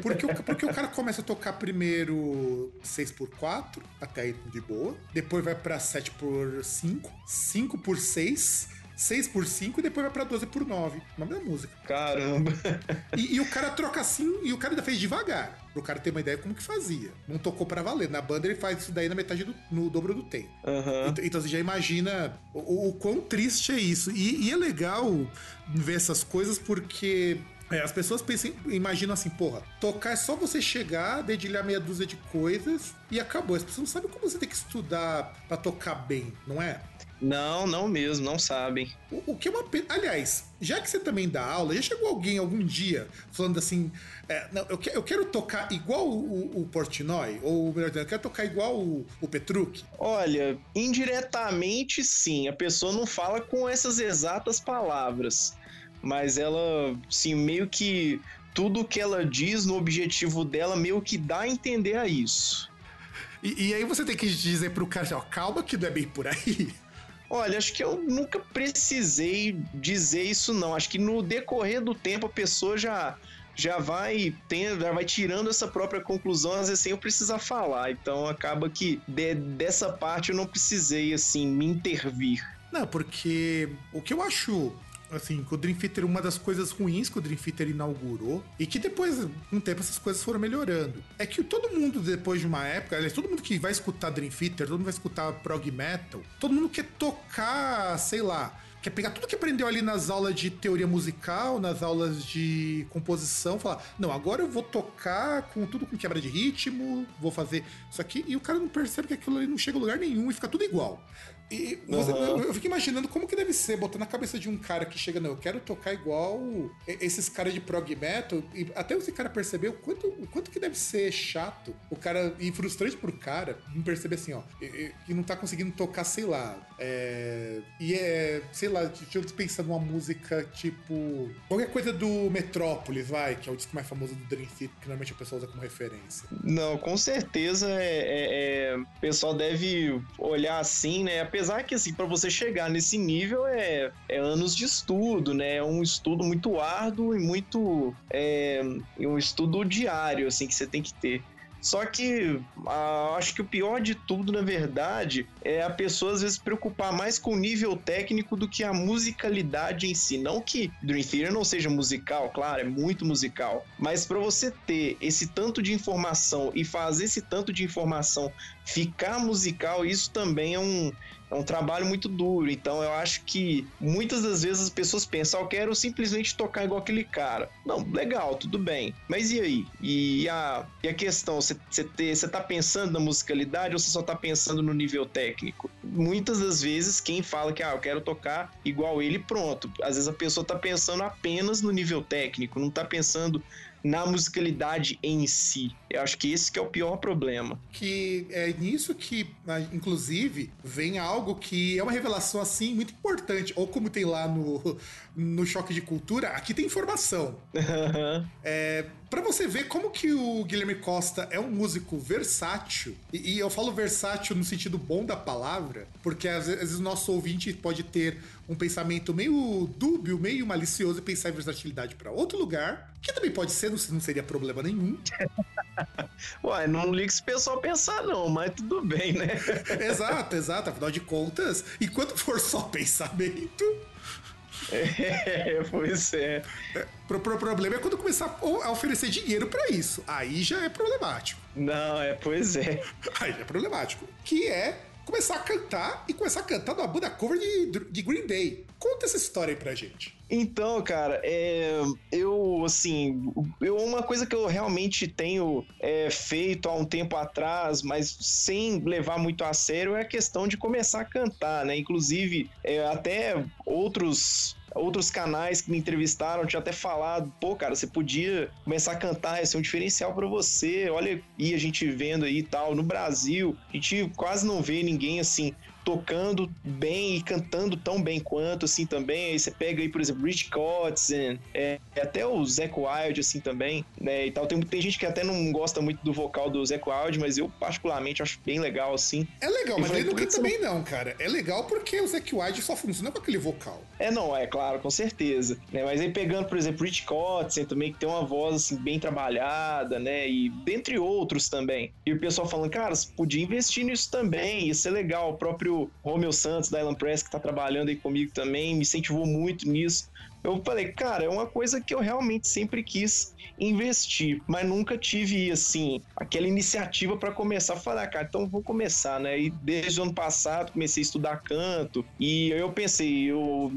Porque o, porque o cara começa a tocar primeiro 6x4, até aí de boa. Depois vai pra 7x5, 5x6 6 por 5 e depois vai pra 12 por 9. Nome da música. Caramba. E, e, o cara troca assim, e o cara ainda fez devagar. Pro cara ter uma ideia como que fazia. Não tocou para valer. Na banda ele faz isso daí na metade do no dobro do tempo. Uhum. Então, então, você já imagina o, o quão triste é isso. E, e, é legal ver essas coisas porque é, as pessoas pensam, imaginam assim, porra, tocar é só você chegar, dedilhar meia dúzia de coisas e acabou. As pessoas não sabem como você tem que estudar para tocar bem, não é? Não, não mesmo, não sabem. O, o, que é uma pena. Aliás, já que você também dá aula, já chegou alguém algum dia falando assim: é, não, eu, que, eu, quero tocar igual o, o, Portnoy? Ou melhor dizendo, eu quero tocar igual o, o Petruc? Olha, indiretamente sim. A pessoa não fala com essas exatas palavras. Mas ela, sim, meio que tudo que ela diz no objetivo dela meio que dá a entender a isso. E, e aí você tem que dizer pro cara assim, ó, calma que não é bem por aí. Olha, acho que eu nunca precisei dizer isso, não. Acho que no decorrer do tempo a pessoa já já vai tendo, já vai tirando essa própria conclusão, às vezes sem eu precisar falar. Então acaba que de, dessa parte eu não precisei assim me intervir. Não, porque o que eu acho assim, que o Dream Theater, uma das coisas ruins que o Dream Theater inaugurou, e que depois, o tempo, essas coisas foram melhorando, é que todo mundo, depois de uma época, aliás, todo mundo que vai escutar Dream Theater, todo mundo vai escutar prog metal, todo mundo quer tocar, sei lá, quer pegar tudo que aprendeu ali nas aulas de teoria musical, nas aulas de composição, falar, não, agora eu vou tocar com tudo com quebra de ritmo, vou fazer isso aqui, e o cara não percebe que aquilo ali não chega a lugar nenhum e fica tudo igual. E você, uhum. eu, fico imaginando como que deve ser, botando na cabeça de um cara que chega, não, eu quero tocar igual esses caras de prog metal, e até esse cara perceber o quanto, o quanto que deve ser chato, o cara, e frustrante pro cara, não perceber assim, ó, que não tá conseguindo tocar, sei lá, é, e é, sei lá, deixa eu pensar numa música tipo, qualquer coisa do Metrópolis, vai, que é o disco mais famoso do Dream Theater, que normalmente a pessoa usa como referência. Não, com certeza é, é, é o pessoal deve olhar assim, né, apesar que, assim, para você chegar nesse nível é, é anos de estudo, né? É um estudo muito árduo e muito. É, um estudo diário, assim, que você tem que ter. Só que ah, acho que o pior de tudo, na verdade, é a pessoa às vezes preocupar mais com o nível técnico do que a musicalidade em si. Não que Dream Theater não seja musical, claro, é muito musical, mas para você ter esse tanto de informação e fazer esse tanto de informação ficar musical, isso também é um É um trabalho muito duro. Então eu acho que muitas das vezes as pessoas pensam, eu quero simplesmente tocar igual aquele cara. Não, legal, tudo bem. Mas e aí? E a, e a questão, você tá pensando na musicalidade ou você só tá pensando no nível técnico? Muitas das vezes quem fala que ah, eu quero tocar igual ele, pronto. Às vezes a pessoa tá pensando apenas no nível técnico, não tá pensando na musicalidade em si. Eu acho que esse que é o pior problema. Que é nisso que, inclusive, vem algo que é uma revelação assim muito importante. Ou como tem lá no, no Choque de Cultura, aqui tem informação. *laughs* é, para você ver como que o Guilherme Costa é um músico versátil, e, e, eu falo versátil no sentido bom da palavra, porque às vezes o nosso ouvinte pode ter um pensamento meio dúbio, meio malicioso e pensar em versatilidade para outro lugar, que também pode ser, não seria problema nenhum. *laughs* Uai, não liga se o pessoal pensar, não, mas tudo bem, né? *laughs* exato, exato. Afinal de contas, enquanto for só pensamento. É, pois é. é o pro problema é quando começar a oferecer dinheiro para isso. Aí já é problemático. Não, é, pois é. Aí já é problemático. Que é começar a cantar e começar a cantar numa banda cover de, de Green Day. Conta essa história aí pra gente. Então, cara, é, eu, assim, eu, uma coisa que eu realmente tenho é, feito há um tempo atrás, mas sem levar muito a sério, é a questão de começar a cantar, né? Inclusive, é, até outros outros canais que me entrevistaram tinham até falado, pô, cara, você podia começar a cantar, ia ser um diferencial para você. Olha, e a gente vendo aí e tal. No Brasil, a gente quase não vê ninguém assim tocando bem e cantando tão bem quanto, assim, também. Aí você pega aí, por exemplo, Rich Kotzen, é, até o Zac Wild, assim, também, né, e tal. Tem, tem gente que até não gosta muito do vocal do Zac Wild, mas eu, particularmente, acho bem legal, assim. É legal, mas ele não canta bem, não, cara. É legal porque o Zac Wild só funciona com aquele vocal. É, não, é claro, com certeza. Né, mas aí pegando, por exemplo, Rich Kotzen também, que tem uma voz, assim, bem trabalhada, né, e dentre outros também. E o pessoal falando, cara, você podia investir nisso também, isso é legal. O próprio Romeu Santos da Island Press, que está trabalhando aí comigo também, me incentivou muito nisso. Eu falei, cara, é uma coisa que eu realmente sempre quis investir, mas nunca tive, assim, aquela iniciativa para começar a falar, cara, então vou começar, né? E desde o ano passado comecei a estudar canto e eu pensei, eu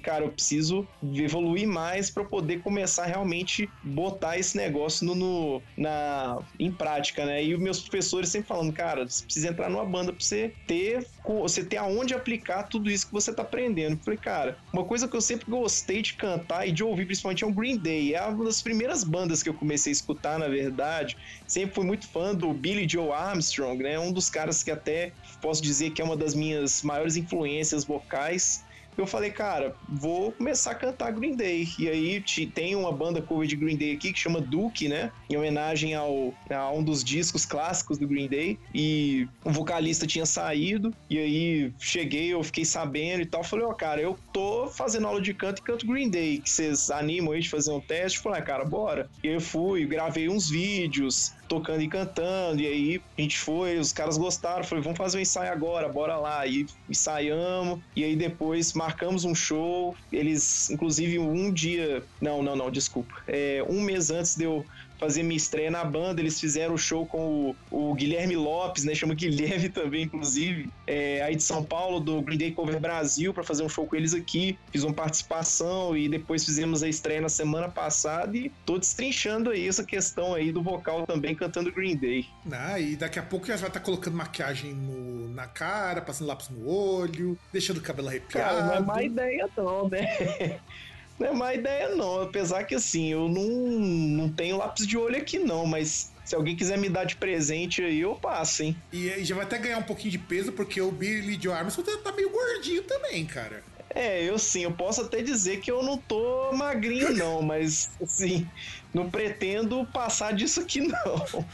cara, eu preciso evoluir mais para poder começar a realmente botar esse negócio no, no, na, em prática, né? E os meus professores sempre falando, cara, você precisa entrar numa banda para você ter, você ter aonde aplicar tudo isso que você tá aprendendo. Eu falei, cara, uma coisa que eu sempre gostei de cantar e de ouvir, principalmente, é o Green Day. É uma das primeiras bandas que eu comecei a escutar, na verdade. Sempre fui muito fã do Billy Joe Armstrong, né? Um dos caras que até posso dizer que é uma das minhas maiores influências vocais eu falei, cara, vou começar a cantar Green Day. E aí tem uma banda cover de Green Day aqui que chama Duke, né? Em homenagem ao, a um dos discos clássicos do Green Day. E o vocalista tinha saído. E aí cheguei, eu fiquei sabendo e tal. Falei, ó, oh, cara, eu tô fazendo aula de canto e canto Green Day. Que vocês animam aí de fazer um teste? Falei, ah, cara, bora. E eu fui, gravei uns vídeos tocando e cantando. E aí a gente foi, os caras gostaram. Falei, vamos fazer um ensaio agora, bora lá. E ensaiamos. E aí depois marcamos um show. Eles, inclusive, um dia. Não, não, não, desculpa. É, um mês antes de eu fazer minha estreia na banda. Eles fizeram o show com o, o Guilherme Lopes, né? Chama Guilherme *laughs* também, inclusive. É, aí de São Paulo, do Green Day Cover Brasil, para fazer um show com eles aqui. Fiz uma participação e depois fizemos a estreia na semana passada e tô destrinchando aí essa questão aí do vocal também cantando Green Day. Ah, e daqui a pouco já vai estar tá colocando maquiagem no, na cara, passando lápis no olho, deixando o cabelo arrepiado. Cara, não é má ideia não, né? *laughs* Não é má ideia, não. Apesar que, assim, eu não, não tenho lápis de olho aqui, não, mas se alguém quiser me dar de presente aí, eu passo, hein? E aí já vai até ganhar um pouquinho de peso, porque o Billy Joe Armstrong tá, tá meio gordinho também, cara. É, eu sim, eu posso até dizer que eu não tô magrinho, *laughs* não, mas, assim, não pretendo passar disso aqui, não.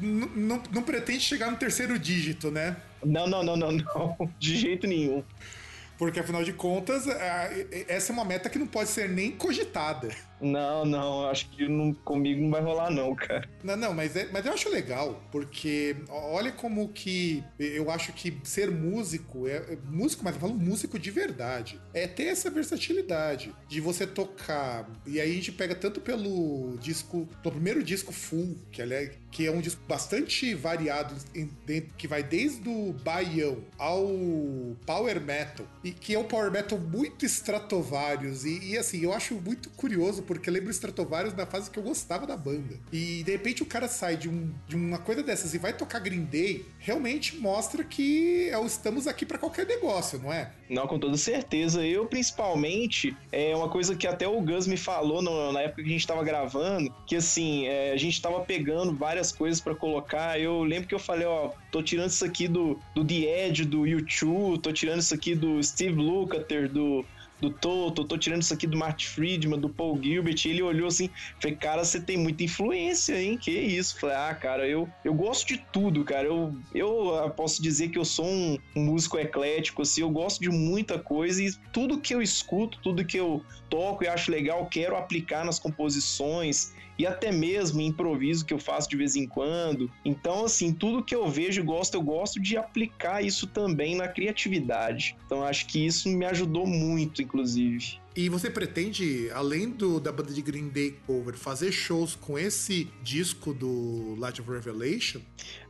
Não, não, não pretende chegar no terceiro dígito, né? Não, não, não, não, não. De jeito nenhum. Porque afinal de contas, essa é uma meta que não pode ser nem cogitada. Não, não, acho que não, comigo não vai rolar, não, cara. Não, não, mas, é, mas eu acho legal, porque olha como que eu acho que ser músico, é, é músico, mas eu falo músico de verdade, é ter essa versatilidade de você tocar. E aí a gente pega tanto pelo disco, do primeiro disco full, que, é, que é um disco bastante variado, em, que vai desde o baião ao power metal, e que é um power metal muito Stratovarius. E, e assim, eu acho muito curioso, porque eu lembro Stratovarius na fase que eu gostava da banda. E de repente o cara sai de, um, de uma coisa dessas e vai tocar Green Day, realmente mostra que é, estamos aqui para qualquer negócio, não é? Não, com toda certeza. Eu, principalmente, é uma coisa que até o Gus me falou no, na época que a gente tava gravando, que assim, é, a gente tava pegando várias coisas para colocar. Eu lembro que eu falei, ó, tô tirando isso aqui do, do The Edge, do YouTube, tô tirando isso aqui do Steve Lukather, do do Toto, tô tirando isso aqui do Martin Friedman, do Paul Gilbert, e ele olhou assim, falei, cara, você tem muita influência, hein? Que isso? Falei, ah, cara, eu, eu gosto de tudo, cara. Eu, eu posso dizer que eu sou um, um músico eclético, assim, eu gosto de muita coisa e tudo que eu escuto, tudo que eu toco e acho legal, quero aplicar nas composições e até mesmo improviso que eu faço de vez em quando. Então, assim, tudo que eu vejo e gosto, eu gosto de aplicar isso também na criatividade. Então, acho que isso me ajudou muito, inclusive. E você pretende, além do, da banda de Green Day Cover, fazer shows com esse disco do Light of Revelation?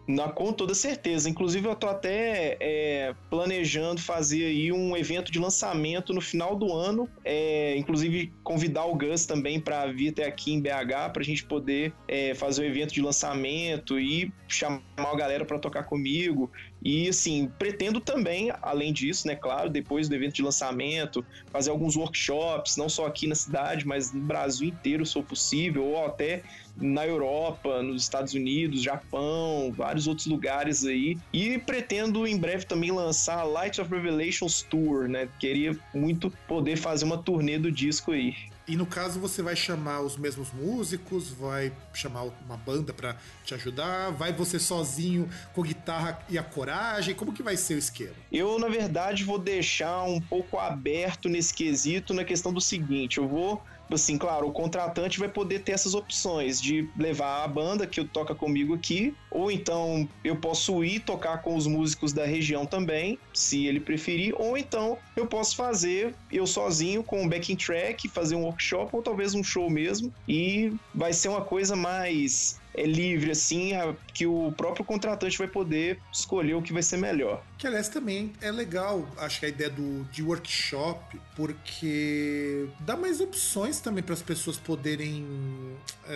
Na, com toda certeza. Inclusive, eu tô até é, planejando fazer aí um evento de lançamento no final do ano. É, inclusive, convidar o Gus também para vir até aqui em BH para a gente poder é, fazer o um evento de lançamento e chamar a galera para tocar comigo. E assim, pretendo também, além disso, né, claro, depois do evento de lançamento, fazer alguns workshops, não só aqui na cidade, mas no Brasil inteiro, se for possível, ou até na Europa, nos Estados Unidos, Japão, vários outros lugares aí. E pretendo em breve também lançar a Light of Revelations Tour, né? Queria muito poder fazer uma turnê do disco aí. E no caso você vai chamar os mesmos músicos, vai chamar uma banda para te ajudar, vai você sozinho com guitarra e a coragem, como que vai ser o esquema? Eu na verdade vou deixar um pouco aberto nesse quesito na questão do seguinte, eu vou assim, claro, o contratante vai poder ter essas opções de levar a banda que toca comigo aqui, ou então eu posso ir tocar com os músicos da região também, se ele preferir, ou então eu posso fazer eu sozinho com um backing track, fazer um workshop ou talvez um show mesmo, e vai ser uma coisa mais é livre, assim, a, que o próprio contratante vai poder escolher o que vai ser melhor. Que, aliás, também é legal, acho que a ideia do, de workshop, porque dá mais opções também para as pessoas poderem,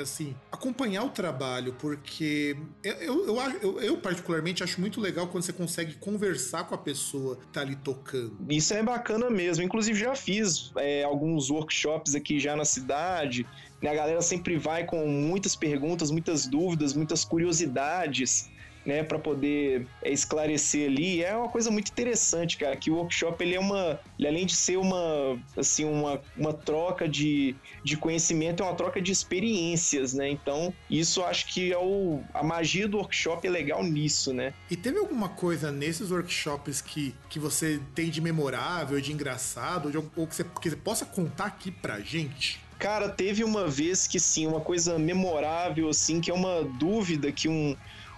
assim, acompanhar o trabalho, porque eu, eu, eu, eu, particularmente, acho muito legal quando você consegue conversar com a pessoa que tá ali tocando. Isso é bacana mesmo. Inclusive, já fiz é, alguns workshops aqui já na cidade, né? A galera sempre vai com muitas perguntas, muitas dúvidas, muitas curiosidades. Né, para poder é, esclarecer ali, é uma coisa muito interessante, cara, que o workshop ele é uma, ele, além de ser uma, assim, uma, uma troca de, de conhecimento, é uma troca de experiências, né, então isso acho que é o, a magia do workshop é legal nisso, né. E teve alguma coisa nesses workshops que, que você tem de memorável, de engraçado, ou que você, que você possa contar aqui pra gente? Cara, teve uma vez que sim, uma coisa memorável, assim, que é uma dúvida que um,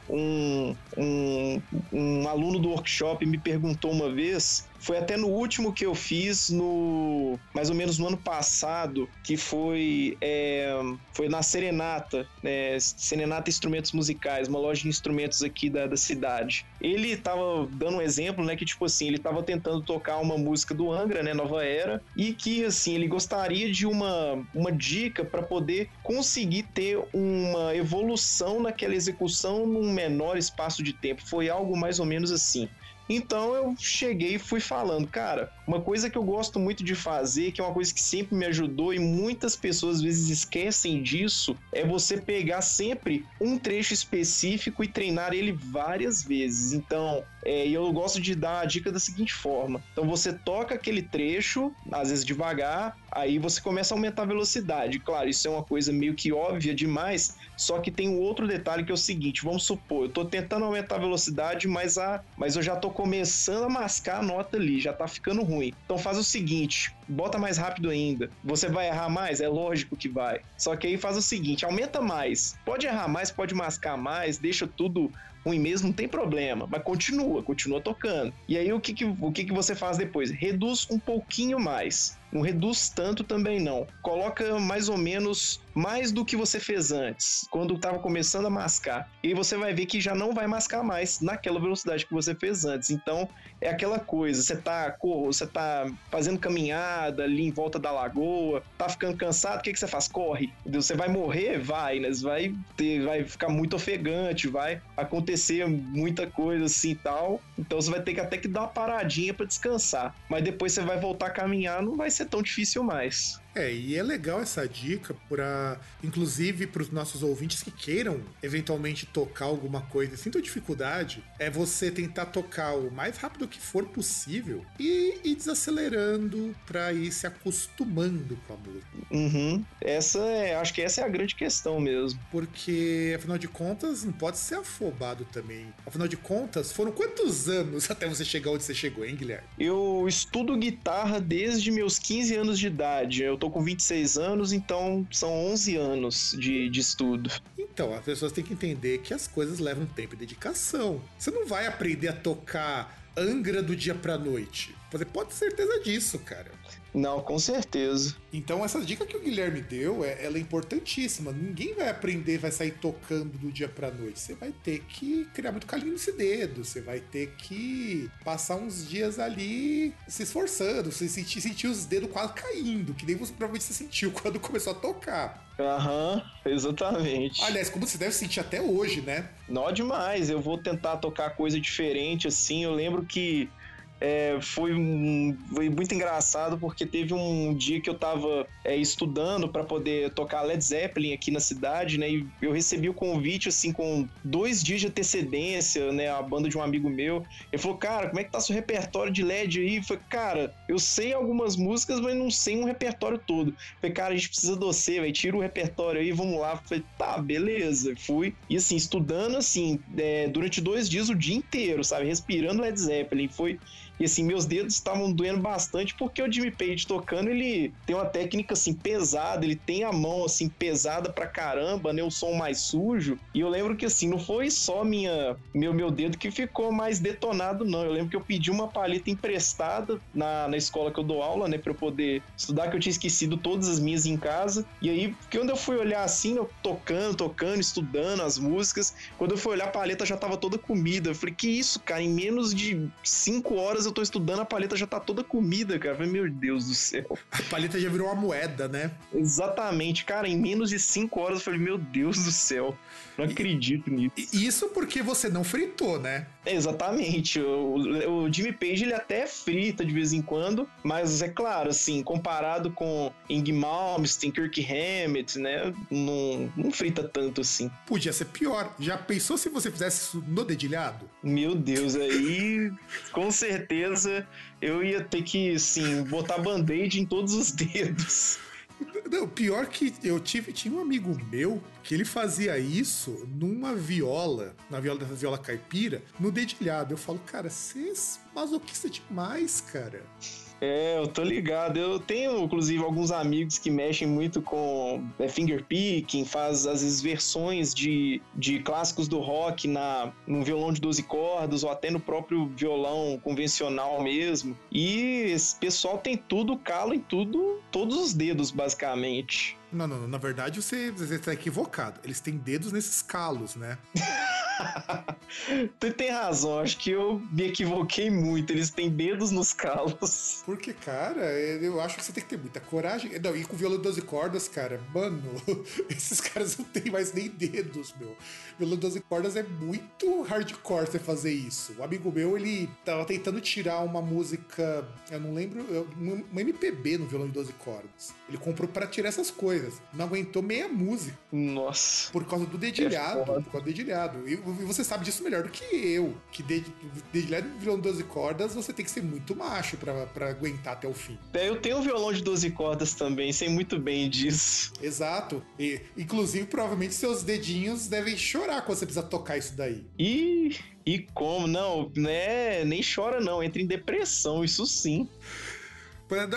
um, um, um aluno do workshop me perguntou uma vez foi até no último que eu fiz, no mais ou menos no ano passado, que foi, é, foi na Serenata, né, Serenata Instrumentos Musicais, uma loja de instrumentos aqui da, da cidade. Ele tava dando um exemplo, né, que tipo assim, ele tava tentando tocar uma música do Angra, né, Nova Era, e que assim, ele gostaria de uma, uma dica para poder conseguir ter uma evolução naquela execução num menor espaço de tempo. Foi algo mais ou menos assim. Então eu cheguei e fui falando, cara, uma coisa que eu gosto muito de fazer, que é uma coisa que sempre me ajudou e muitas pessoas às vezes esquecem disso, é você pegar sempre um trecho específico e treinar ele várias vezes. Então, é, eu gosto de dar a dica da seguinte forma: então você toca aquele trecho, às vezes devagar, aí você começa a aumentar a velocidade. Claro, isso é uma coisa meio que óbvia demais, só que tem um outro detalhe que é o seguinte: vamos supor, eu tô tentando aumentar a velocidade, mas, a, mas eu já tô começando a mascar a nota ali, já tá ficando ruim ruim. Então faz o seguinte, bota mais rápido ainda. Você vai errar mais? É lógico que vai. Só que aí faz o seguinte, aumenta mais. Pode errar mais, pode mascar mais, deixa tudo ruim mesmo, não tem problema, mas continua, continua tocando. E aí o que, que, o que, que você faz depois? Reduz um pouquinho mais. Não reduz tanto também não. Coloca mais ou menos mais do que você fez antes, quando estava começando a mascar. E você vai ver que já não vai mascar mais naquela velocidade que você fez antes. Então, é aquela coisa, você tá, você tá fazendo caminhada ali em volta da lagoa, tá ficando cansado, o que, que você faz? Corre. Você vai morrer? Vai, né? Vai, ter, vai ficar muito ofegante, vai acontecer muita coisa assim e tal. Então você vai ter que até que dar uma paradinha para descansar. Mas depois você vai voltar a caminhar, não vai ser tão difícil mais. É, e é legal essa dica para, inclusive, para os nossos ouvintes que queiram eventualmente tocar alguma coisa e sintam dificuldade, é você tentar tocar o mais rápido que for possível e ir desacelerando para ir se acostumando com a música. Uhum. Essa é, acho que essa é a grande questão mesmo. Porque, afinal de contas, não pode ser afobado também. Afinal de contas, foram quantos anos *laughs* até você chegar onde você chegou, hein, Guilherme? Eu estudo guitarra desde meus 15 anos de idade. Eu tô com 26 anos, então são 11 anos de, de estudo. Então, as pessoas têm que entender que as coisas levam tempo e dedicação. Você não vai aprender a tocar Angra do dia pra noite. Você pode ter certeza disso, cara. Não, com certeza. Então essa dica que o Guilherme deu, é, ela é importantíssima. Ninguém vai aprender, vai sair tocando do dia pra noite. Você vai ter que criar muito carinho nesse dedo. Você vai ter que passar uns dias ali se esforçando. Você sentir, sentir os dedos quase caindo, que nem você provavelmente se sentiu *laughs* quando começou a tocar. Aham, uhum, exatamente. Aliás, como você deve sentir até hoje, né? Não demais. Eu vou tentar tocar coisa diferente, assim. Eu lembro que é, foi, foi, muito engraçado porque teve um dia que eu tava é, estudando para poder tocar Led Zeppelin aqui na cidade, né? E eu recebi o convite, assim, com dois dias de antecedência, né? A banda de um amigo meu. Ele falou, cara, como é que tá seu repertório de LED aí? Eu falei, cara, eu sei algumas músicas, mas não sei um repertório todo. Eu falei, cara, a gente precisa de você, velho. Tira o repertório aí, vamos lá. Eu falei, tá, beleza. Fui. E assim, estudando, assim, é, durante dois dias o dia inteiro, sabe? Respirando Led Zeppelin. Foi e assim, meus dedos estavam doendo bastante porque o Jimmy Page tocando, ele tem uma técnica assim pesada, ele tem a mão assim pesada pra caramba, né? O som mais sujo. E eu lembro que assim, não foi só minha meu meu dedo que ficou mais detonado não. Eu lembro que eu pedi uma paleta emprestada na, na escola que eu dou aula, né, para eu poder estudar que eu tinha esquecido todas as minhas em casa. E aí, quando eu fui olhar assim, eu tocando, tocando, estudando as músicas, quando eu fui olhar a paleta já tava toda comida. Eu falei: "Que isso, cara? Em menos de cinco horas eu tô estudando, a paleta já tá toda comida, cara. Falei, meu Deus do céu. A paleta já virou uma moeda, né? Exatamente, cara. Em menos de 5 horas eu falei, meu Deus do céu. Não acredito nisso. Isso porque você não fritou, né? Exatamente. O, o, Jimmy Page ele até frita de vez em quando, mas é claro, assim, comparado com Ing Malmsteen, Kirk Hammett, né? Não, não frita tanto assim. Podia ser pior. Já pensou se você fizesse isso no dedilhado? Meu Deus, aí *laughs* com certeza eu ia ter que, assim, botar band-aid em todos os *laughs* dedos. Não, pior que eu tive, tinha um amigo meu que ele fazia isso numa viola, na viola dessa viola caipira, no dedilhado. Eu falo, cara, você é masoquista demais, cara. É, eu tô ligado. Eu tenho, inclusive, alguns amigos que mexem muito com é, fingerpicking, faz às vezes versões de, de clássicos do rock na, no violão de 12 cordas ou até no próprio violão convencional mesmo. E esse pessoal tem tudo, calo em tudo, todos os dedos, basicamente. Não, não, não. Na verdade, você, você tá equivocado. Eles têm dedos nesses calos, né? *laughs* tu tem razão, acho que eu me equivoquei muito. Eles têm dedos nos calos. Porque, cara, eu acho que você tem que ter muita coragem. Não, e com violão de 12 cordas, cara, mano, *laughs* esses caras não têm mais nem dedos, meu. Violão de 12 cordas é muito hardcore você fazer isso. Um amigo meu, ele tava tentando tirar uma música, eu não lembro, uma MPB no violão de 12 cordas. Ele comprou para tirar essas coisas. Não aguentou meia música. Nossa. Por causa do dedilhado. Por causa do dedilhado. E você sabe disso melhor do que eu, que lá no violão 12 cordas você tem que ser muito macho para aguentar até o fim. É, eu tenho um violão de 12 cordas também, sei muito bem disso. Exato. E, inclusive, provavelmente seus dedinhos devem chorar quando você precisa tocar isso daí. E, e como? Não, né? Nem chora não, entra em depressão, isso sim.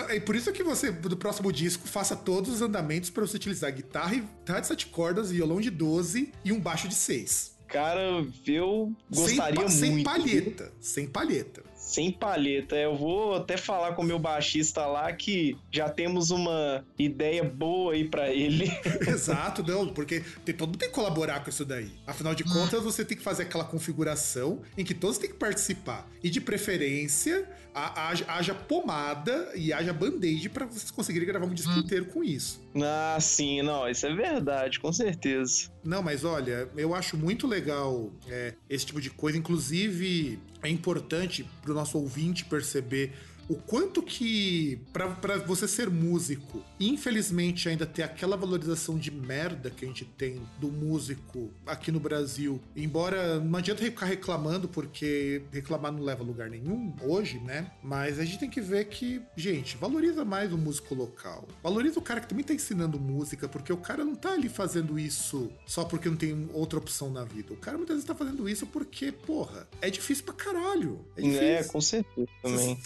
É por isso que você, do próximo disco, faça todos os andamentos para você utilizar guitarra, guitarra de 7 cordas, violão de 12 e um baixo de 6. Cara, eu gostaria sem, muito. Sem palheta, sem palheta sem palheta. Eu vou até falar com o meu baixista lá que já temos uma ideia boa aí para ele. *laughs* Exato, não, porque tem, todo mundo tem que colaborar com isso daí. Afinal de contas, você tem que fazer aquela configuração em que todos têm que participar. E de preferência, haja, haja pomada e haja band-aid para vocês conseguirem gravar um disco hum. inteiro com isso. Ah, sim, não, isso é verdade, com certeza. Não, mas olha, eu acho muito legal é, esse tipo de coisa. Inclusive, é importante para o nosso ouvinte perceber o quanto que para você ser músico, infelizmente ainda ter aquela valorização de merda que a gente tem do músico aqui no Brasil, embora não adianta ficar reclamando porque reclamar não leva a lugar nenhum hoje, né? Mas a gente tem que ver que, gente, valoriza mais o músico local. Valoriza o cara que também tá ensinando música, porque o cara não tá ali fazendo isso só porque não tem outra opção na vida. O cara muitas vezes tá fazendo isso porque, porra, é difícil pra caralho. É, é difícil. é com certeza também.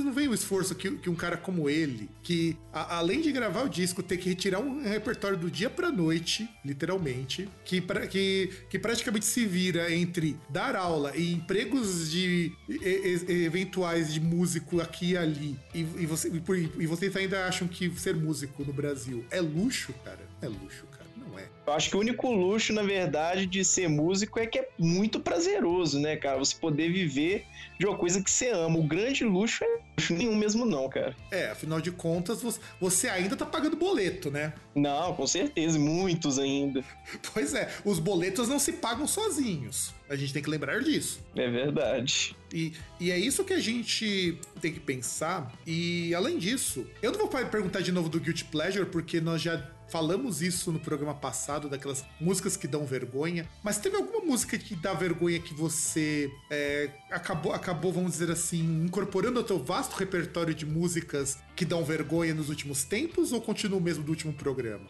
Você não vê o esforço que, que um cara como ele, que a, além de gravar o disco, tem que retirar um repertório do dia pra noite, literalmente, que, pra, que, que praticamente se vira entre dar aula e empregos de e, e, eventuais de músico aqui e ali, e, e, você, e, e vocês ainda acham que ser músico no Brasil é luxo, cara? É luxo, cara. Não é. Eu acho que o único luxo, na verdade, de ser músico é que é muito prazeroso, né, cara? Você poder viver de uma coisa que você ama. O grande luxo é luxo nenhum mesmo, não, cara. É, afinal de contas, você ainda tá pagando boleto, né? Não, com certeza, muitos ainda. *laughs* Pois é, os boletos não se pagam sozinhos. A gente tem que lembrar disso. É verdade. E, e é isso que a gente tem que pensar. E além disso, eu não vou perguntar de novo do Guilty Pleasure, porque nós já falamos isso no programa passado, daquelas músicas que dão vergonha. Mas teve alguma música que dá vergonha que você é, acabou, acabou, vamos dizer assim, incorporando ao teu vasto repertório de músicas que dão vergonha nos últimos tempos ou continua o mesmo do último programa?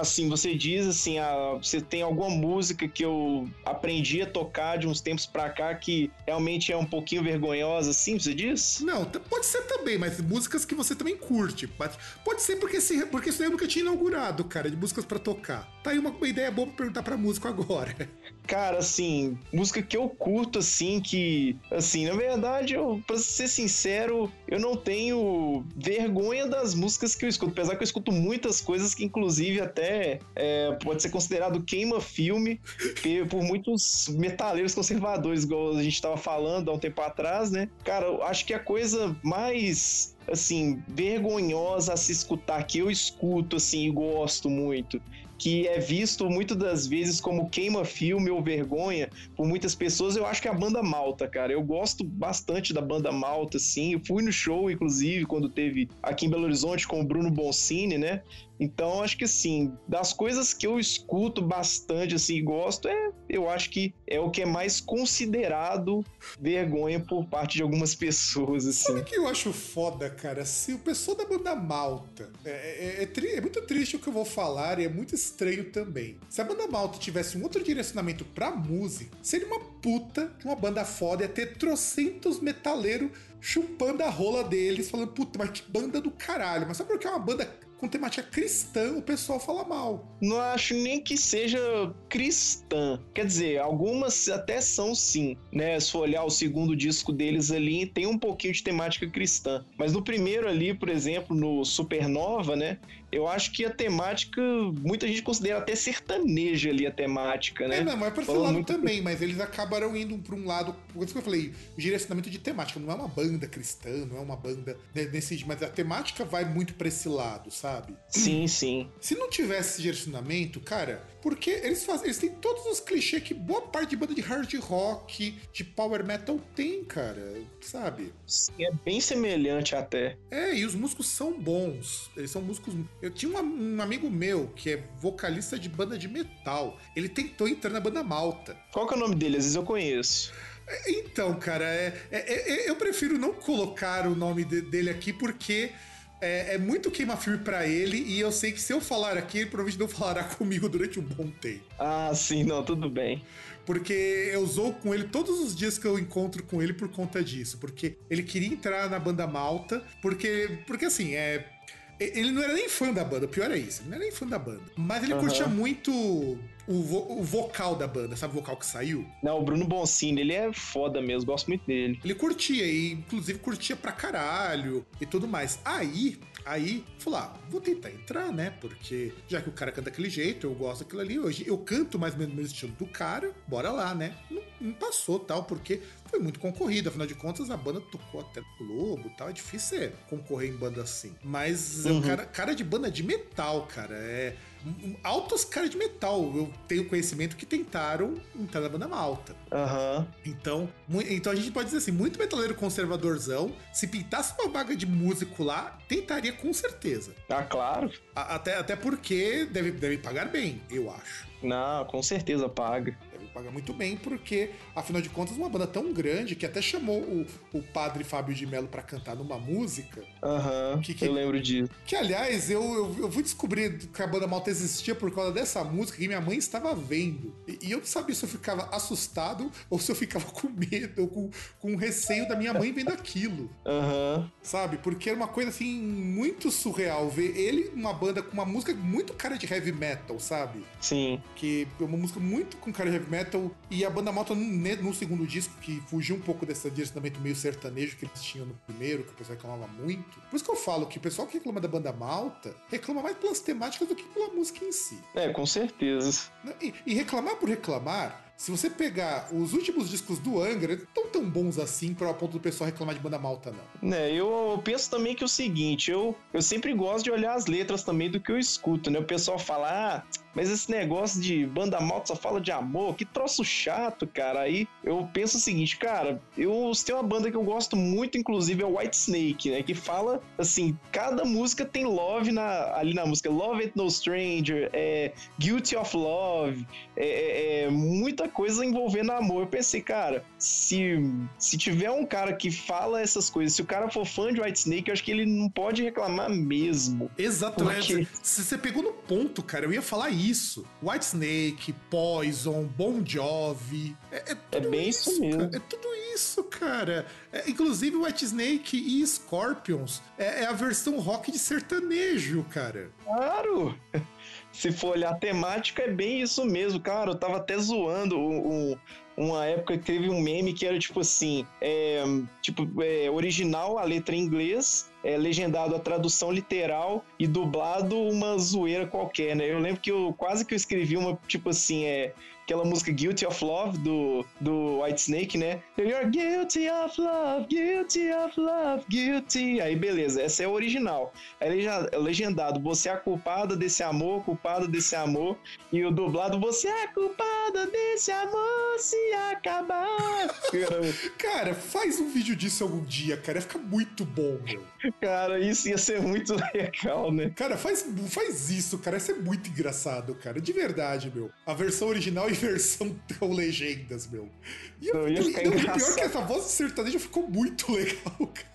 Assim, você diz assim, ah, você tem alguma música que eu aprendi a tocar de uns tempos pra cá que realmente é um pouquinho vergonhosa, assim, você diz? Não, pode ser também, mas músicas que você também curte. Pode ser porque, esse, porque isso eu nunca tinha inaugurado, cara, de músicas para tocar. Tá aí uma, uma ideia boa pra perguntar pra músico agora. *laughs* Cara, assim, música que eu curto, assim, que, assim, na verdade, eu, pra ser sincero, eu não tenho vergonha das músicas que eu escuto, apesar que eu escuto muitas coisas que, inclusive, até é, pode ser considerado queima-filme *laughs* por muitos metaleiros conservadores, igual a gente tava falando há um tempo atrás, né? Cara, eu acho que a coisa mais assim, vergonhosa a se escutar, que eu escuto, assim, e gosto muito, que é visto muitas das vezes como queima-filme ou vergonha por muitas pessoas, eu acho que é a banda Malta, cara. Eu gosto bastante da banda Malta, assim. Eu fui no show, inclusive, quando teve aqui em Belo Horizonte com o Bruno Boncini, né? Então, acho que assim, das coisas que eu escuto bastante, assim, gosto, é, eu acho que é o que é mais considerado vergonha por parte de algumas *laughs* pessoas, assim. Sabe que eu acho foda, cara? Se o pessoal da banda Malta, é, é, é, é, muito triste o que eu vou falar e é muito estranho também. Se a banda Malta tivesse um outro direcionamento pra música, seria uma puta, uma banda foda, ia ter trocentos metaleiros chupando a rola deles, falando, puta, mas que banda do caralho. Mas só porque é uma banda com temática cristã, o pessoal fala mal. Não acho nem que seja cristã. Quer dizer, algumas até são sim, né? Se for olhar o segundo disco deles ali, tem um pouquinho de temática cristã. Mas no primeiro ali, por exemplo, no Supernova, né? Eu acho que a temática, muita gente considera até sertaneja ali a temática, né? É, não, mas é pra esse lado muito... também, mas eles acabaram indo pra um lado, por isso que eu falei, o direcionamento de temática, não é uma banda cristã, não é uma banda nesse, mas a temática vai muito pra esse lado, sabe? sabe? Sim, sim. Se não tivesse esse direcionamento, cara, porque eles fazem, eles têm todos os clichês que boa parte de banda de hard rock, de power metal tem, cara, sabe? Sim, é bem semelhante até. É, e os músicos são bons. Eles são músicos. Eu tinha um, um amigo meu que é vocalista de banda de metal. Ele tentou entrar na banda Malta. Qual que é o nome dele? Às vezes eu conheço. Então, cara, é, é, é, eu prefiro não colocar o nome de, dele aqui porque é, é muito queima-filme pra ele e eu sei que se eu falar aqui, ele provavelmente não falará *laughs* comigo durante um bom tempo. Ah, sim, não, tudo bem. Porque eu zoo com ele todos os dias que eu encontro com ele por conta disso. Porque ele queria entrar na banda malta, porque, porque assim, é. Ele não era nem fã da banda, o pior é isso, ele não era nem fã da banda. Mas ele Aham. curtia muito o, vo- o vocal da banda, sabe o vocal que saiu? Não, o Bruno Boncini, ele é foda mesmo, gosto muito dele. Ele curtia, e inclusive curtia pra caralho e tudo mais. Aí, aí, falou: ah, vou tentar entrar, né? Porque já que o cara canta daquele jeito, eu gosto daquilo ali. Hoje eu canto mais ou menos no mesmo estilo do cara, bora lá, né? Não, não passou tal, porque foi muito concorrido. Afinal de contas, a banda tocou até no Globo e tal. É difícil é, concorrer em banda assim. Mas é um Uhum. cara, cara de banda de metal, cara. É. Altos caras de metal. Eu tenho conhecimento que tentaram entrar na banda malta. Aham. Então, então a gente pode dizer assim, muito metaleiro conservadorzão, se pintasse uma vaga de músico lá, tentaria com certeza. Ah, claro. A- Até, até porque deve, deve pagar bem, eu acho. Não, com certeza paga. Pagar muito bem, porque, afinal de contas, uma banda tão grande que até chamou o, o padre Fábio de Mello pra cantar numa música, Aham, Que que- eu lembro disso. que, aliás, eu, eu, eu fui descobrir que a banda malta existia por causa dessa música que minha mãe estava vendo. E, e eu não sabia se eu ficava assustado ou se eu ficava com medo ou com, com receio da minha mãe vendo aquilo. Aham. sabe? Porque era uma coisa assim muito surreal ver ele uma banda com uma música muito cara de heavy metal, sabe? Sim. Que é uma música muito com cara de heavy metal e a banda Malta no, ne- no segundo disco que fugiu um pouco desse direcionamento meio sertanejo que eles tinham no primeiro, que o pessoal reclamava muito. Por isso que eu falo que o pessoal que reclama da banda Malta reclama mais pelas temáticas do que pela música em si. É, com certeza. E, e reclamar por reclamar, se você pegar os últimos discos do Angra, não tão bons assim para o ponto do pessoal reclamar de banda malta, não. Né, eu penso também que é o seguinte, eu, eu sempre gosto de olhar as letras também do que eu escuto, né? O pessoal fala, ah, mas esse negócio de banda malta só fala de amor, que troço chato, cara. Aí eu penso o seguinte, cara, eu tem uma banda que eu gosto muito, inclusive, é o White Snake, né? Que fala assim, cada música tem love na, ali na música. Love Ain't No Stranger, é Guilty of Love, é, é- é muita coisa envolvendo amor. Eu pensei, cara, se, se tiver um cara que fala essas coisas, se o cara for fã de White Snake, eu acho que ele não pode reclamar mesmo. Exato, é, Porque- você pegou no ponto, cara. Eu ia falar isso. White Snake, Poison, Bon Jovi. É, é tudo bem isso mesmo. cara. É tudo isso, cara. É, inclusive, White Snake e Scorpions é, é a versão rock de sertanejo, cara. Claro! Se for olhar a temática, é bem isso mesmo, cara. Eu tava até zoando um- um- uma época que teve um meme que era tipo assim: é, tipo, é, original, a letra em inglês, é, legendado a tradução literal e dublado uma zoeira qualquer, né? Eu lembro que eu quase que eu escrevi uma, tipo assim, é. Aquela música Guilty of Love do, do White Snake, né? You're guilty of love, guilty of love, guilty. Aí beleza, essa é a original. Aí leja- legendado, você é a culpada desse amor, culpada desse amor. E o dublado, você é a culpada desse amor se acabar. *laughs* Cara, faz um vídeo disso algum dia, cara. Ia ficar muito bom, meu. Cara, isso ia ser muito *laughs* legal, né? Cara, faz, faz isso, cara. Isso é muito engraçado, cara. De verdade, meu. A versão original versão *laughs* com legendas, meu. E, Não, ia ficar não, pior que essa voz de sertanejo ficou muito *laughs* legal, cara.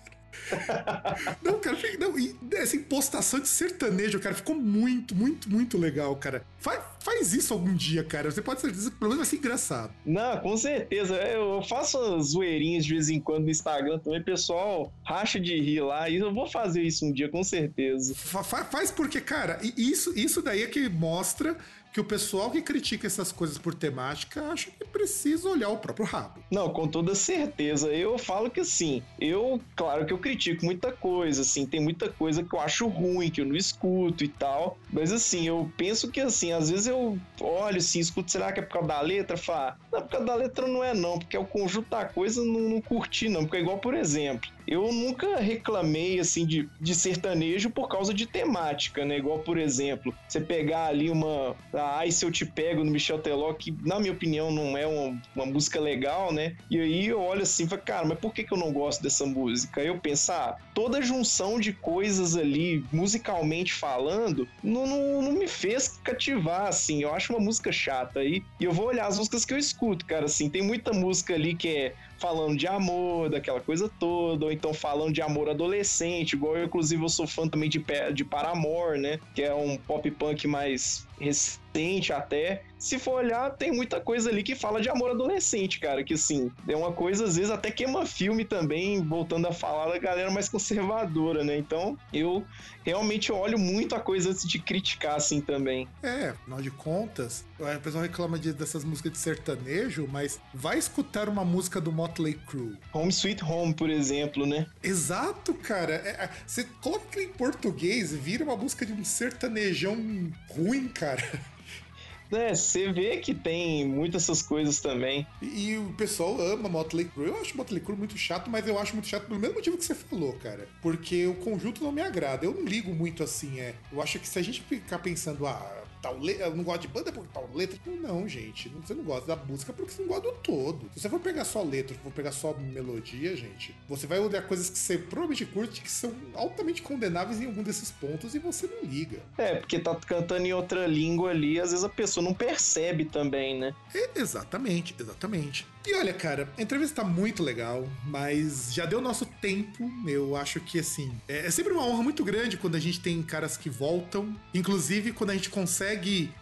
Não, cara, não, e essa impostação de sertanejo, cara, ficou muito, muito, muito legal, cara. Faz, faz isso algum dia, cara. Você pode ter certeza que pelo menos vai ser engraçado. Não, com certeza. Eu faço as zoeirinhas de vez em quando no Instagram também, pessoal racha de rir lá. E eu vou fazer isso um dia, com certeza. Fa- fa- faz porque, cara, isso, isso daí é que mostra que o pessoal que critica essas coisas por temática acha que precisa olhar o próprio rabo. Não, com toda certeza. Eu falo que assim, eu, claro que eu critico muita coisa, assim, tem muita coisa que eu acho ruim, que eu não escuto e tal. Mas assim, eu penso que assim, às vezes eu olho assim, escuto, será que é por causa da letra? Fala, não, por causa da letra não é não, porque é o conjunto da coisa não, não curti, não. Porque é igual, por exemplo, eu nunca reclamei, assim, de, de sertanejo por causa de temática, né? Igual, por exemplo, você pegar ali uma. Ai, se eu te pego no Michel Teló, que na minha opinião não é uma, uma música legal, né? E aí eu olho assim e falo, cara, mas por que, que eu não gosto dessa música? Aí eu penso, ah, toda junção de coisas ali, musicalmente falando, não, não, não me fez cativar, assim. Eu acho uma música chata aí. E eu vou olhar as músicas que eu escuto, cara, assim. Tem muita música ali que é falando de amor, daquela coisa toda, ou então falando de amor adolescente, igual eu, inclusive, eu sou fã também de, de Paramore, né? Que é um pop punk mais recente até. Se for olhar, tem muita coisa ali que fala de amor adolescente, cara. Que assim, é uma coisa, às vezes, até queima filme também, voltando a falar da galera mais conservadora, né? Então, eu realmente olho muito a coisa antes de criticar, assim, também. É, afinal de contas, o pessoal reclama de, dessas músicas de sertanejo, mas vai escutar uma música do Motley Crue. Home Sweet Home, por exemplo, né? Exato, cara. É, é você coloca em português, vira uma música de um sertanejão ruim, cara. *laughs* É, você vê que tem muitas essas coisas também. E, e, o pessoal ama Motley Crue. Eu acho Motley Crue muito chato, mas eu acho muito chato pelo mesmo motivo que você falou, cara. Porque o conjunto não me agrada. Eu não ligo muito assim, é. Eu acho que se a gente ficar pensando, ah, tal letra. Eu não gosto de banda por tal letra. Não, gente. Você não gosta da música porque você não gosta do todo. Se você for pegar só letra, for pegar só melodia, gente, você vai olhar coisas que você provavelmente curte que são altamente condenáveis em algum desses pontos e você não liga. É, porque tá cantando em outra língua ali, às vezes a pessoa não percebe também, né? É, exatamente, exatamente. E olha, cara, a entrevista tá muito legal, mas já deu nosso tempo. Eu acho que, assim, é, é sempre uma honra muito grande quando a gente tem caras que voltam, inclusive quando a gente consegue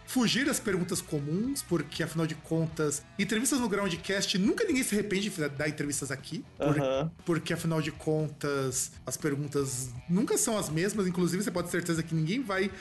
fugir das perguntas comuns, porque afinal de contas, entrevistas no Groundcast nunca ninguém se arrepende de dar entrevistas aqui, por, uhum. porque afinal de contas, as perguntas nunca são as mesmas, inclusive você pode ter certeza que ninguém vai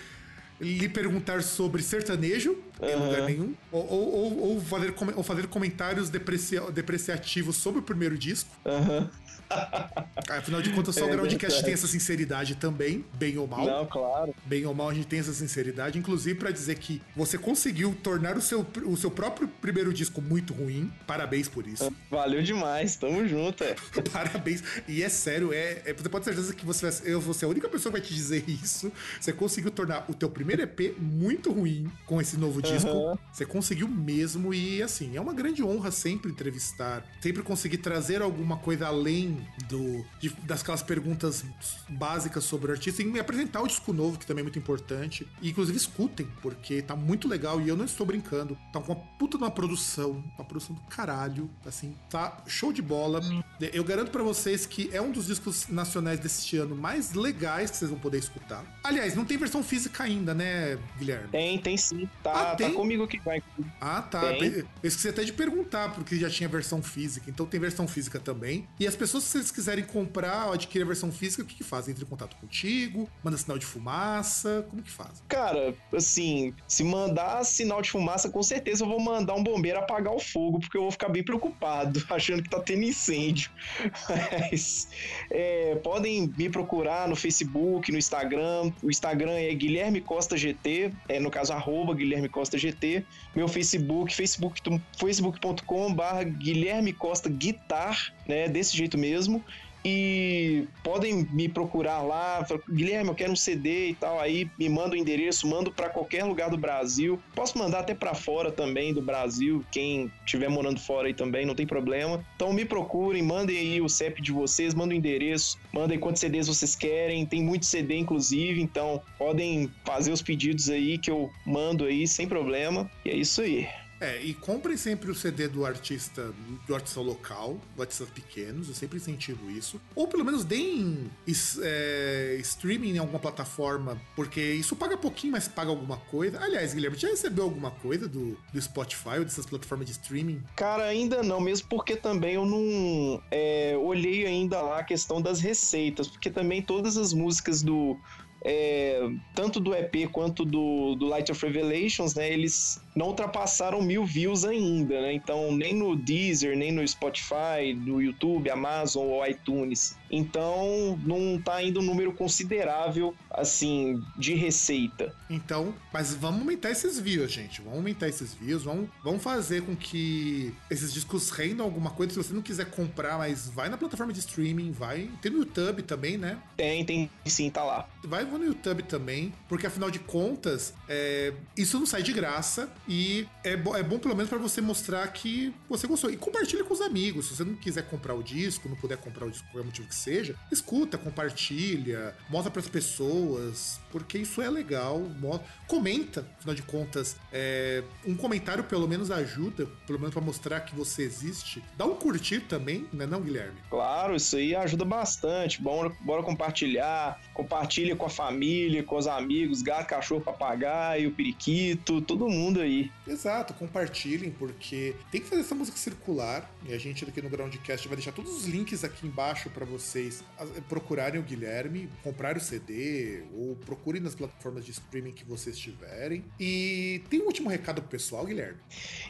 lhe perguntar sobre sertanejo uhum. em lugar nenhum, ou, ou, ou, fazer, ou fazer comentários deprecia, depreciativos sobre o primeiro disco. Uhum. *laughs* Afinal de contas, só é o Groundcast tem essa sinceridade também, bem ou mal. Não, claro. Bem ou mal, a gente tem essa sinceridade, inclusive para dizer que você conseguiu tornar o seu, o seu próprio primeiro disco muito ruim. Parabéns por isso. *laughs* Valeu demais, tamo junto, é. *laughs* Parabéns. E é sério, é, é, você pode ter certeza que você vai, eu vou ser a única pessoa que vai te dizer isso. Você conseguiu tornar o teu primeiro EP muito ruim com esse novo disco. Uhum. Você conseguiu mesmo e assim, é uma grande honra sempre entrevistar, sempre conseguir trazer alguma coisa além do, de, das aquelas perguntas básicas sobre o artista e me apresentar o disco novo, que também é muito importante. E inclusive escutem, porque tá muito legal e eu não estou brincando. Tá com uma puta de uma produção, uma produção do caralho, assim, tá show de bola. Eu garanto para vocês que é um dos discos nacionais deste ano mais legais que vocês vão poder escutar. Aliás, não tem versão física ainda, né, Guilherme? Tem, tem sim. Tá, ah, tá tem? tá comigo que vai. Ah, tá. Tem. Eu esqueci até de perguntar, porque já tinha versão física. Então tem versão física também. E as pessoas se eles quiserem comprar ou adquirir a versão física, o que, que fazem? Entra em contato contigo? Manda sinal de fumaça? Como que faz? Cara, assim, se mandar sinal de fumaça, com certeza eu vou mandar um bombeiro apagar o fogo, porque eu vou ficar bem preocupado, *laughs* achando que tá tendo incêndio. Mas é, podem me procurar no Facebook, no Instagram. O Instagram é Guilherme Costa GT, é no caso arroba Guilherme Costa GT. Meu Facebook, facebook.com facebook barra Guilherme Costa Guitar, né? Desse jeito mesmo e podem me procurar lá, Guilherme, eu quero um CD e tal, aí me manda o endereço, mando para qualquer lugar do Brasil. Posso mandar até para fora também do Brasil, quem estiver morando fora aí também, não tem problema. Então me procurem, mandem aí o CEP de vocês, mandem o endereço, mandem quantos CDs vocês querem, tem muito CD inclusive, então podem fazer os pedidos aí que eu mando aí sem problema. E é isso aí. É, e comprem sempre o CD do artista, do artista local, do artistas pequenos, eu sempre incentivo isso. Ou pelo menos deem é, streaming em alguma plataforma, porque isso paga pouquinho, mas paga alguma coisa. Aliás, Guilherme, já recebeu alguma coisa do, do Spotify ou dessas plataformas de streaming? Cara, ainda não, mesmo porque também eu não é, olhei ainda lá a questão das receitas, porque também todas as músicas do é, tanto do EP quanto do, do Light of Revelations, né, eles não ultrapassaram mil views ainda, né? Então, nem no Deezer, nem no Spotify, no YouTube, Amazon ou iTunes. Então, não tá ainda um número considerável, assim, de receita. Então, mas vamos aumentar esses views, gente. Vamos aumentar esses views, vamos, vamos fazer com que esses discos rendam alguma coisa. Se você não quiser comprar, mas vai na plataforma de streaming, vai. Tem no YouTube também, né? Tem, tem sim, tá lá. Vai no YouTube também, porque afinal de contas, é, isso não sai de graça e é, bo é bom pelo menos para você mostrar que você gostou. E compartilha com os amigos. Se você não quiser comprar o disco, não puder comprar o disco por motivo que seja, escuta, compartilha, mostra para as pessoas, porque isso é legal. Comenta, afinal de contas, é, um comentário pelo menos ajuda, pelo menos para mostrar que você existe. Dá um curtir também, né, não, Guilherme? Claro, isso aí ajuda bastante. Bora, bora compartilhar, compartilha com a família, com os amigos, gato, cachorro, papagaio, periquito, todo mundo aí. Exato, compartilhem, porque tem que fazer essa música circular. E a gente aqui no Groundcast vai deixar todos os links aqui embaixo para vocês procurarem o Guilherme, comprarem o CD, ou procurem nas plataformas de streaming que vocês tiverem. E tem um último recado pro pessoal, Guilherme?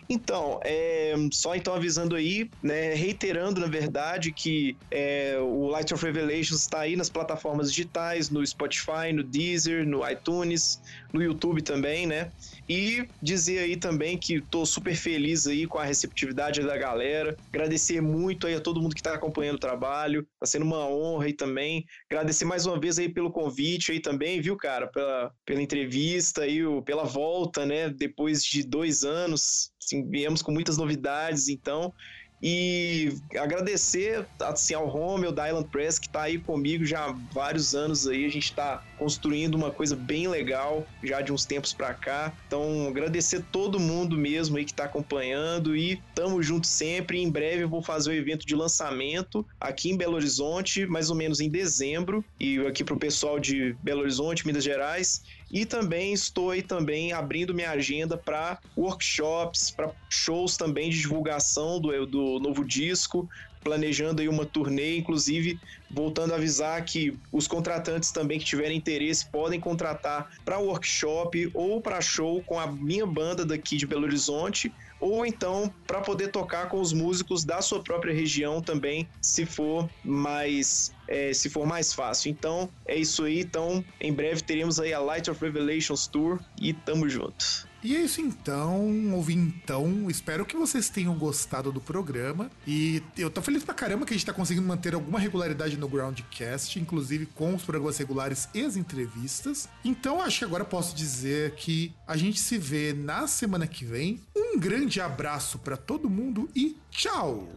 Então, é, só então avisando aí, né, reiterando na verdade que é, o Light of Revelations está aí nas plataformas digitais, no Spotify, no Deezer, no iTunes, no YouTube também, né? E dizer aí também que tô super feliz aí com a receptividade da galera. Agradecer muito aí a todo mundo que tá acompanhando o trabalho. Tá sendo uma honra aí também. Agradecer mais uma vez aí pelo convite aí também, viu, cara? Pela, pela entrevista aí, pela volta, né? Depois de dois anos. Assim, viemos com muitas novidades, então e agradecer assim, ao Romeu da Island Press que está aí comigo já há vários anos aí. A gente está construindo uma coisa bem legal já de uns tempos para cá. Então, agradecer todo mundo mesmo aí que está acompanhando e tamo junto sempre. Em breve eu vou fazer o evento de lançamento aqui em Belo Horizonte, mais ou menos em dezembro. E aqui pro pessoal de Belo Horizonte, Minas Gerais. E também estou aí também abrindo minha agenda para workshops, para shows também de divulgação do, do novo disco, planejando aí uma turnê, inclusive voltando a avisar que os contratantes também que tiverem interesse podem contratar para workshop ou para show com a minha banda daqui de Belo Horizonte ou então para poder tocar com os músicos da sua própria região também, se for mais é, se for mais fácil. Então é isso aí. Então em breve teremos aí a Light of Revelations Tour e tamo junto. E é isso então, ouvintão. Espero que vocês tenham gostado do programa. E eu tô feliz pra caramba que a gente tá conseguindo manter alguma regularidade no Groundcast, inclusive com os programas regulares e as entrevistas. Então acho que agora posso dizer que a gente se vê na semana que vem. Um grande abraço para todo mundo e tchau!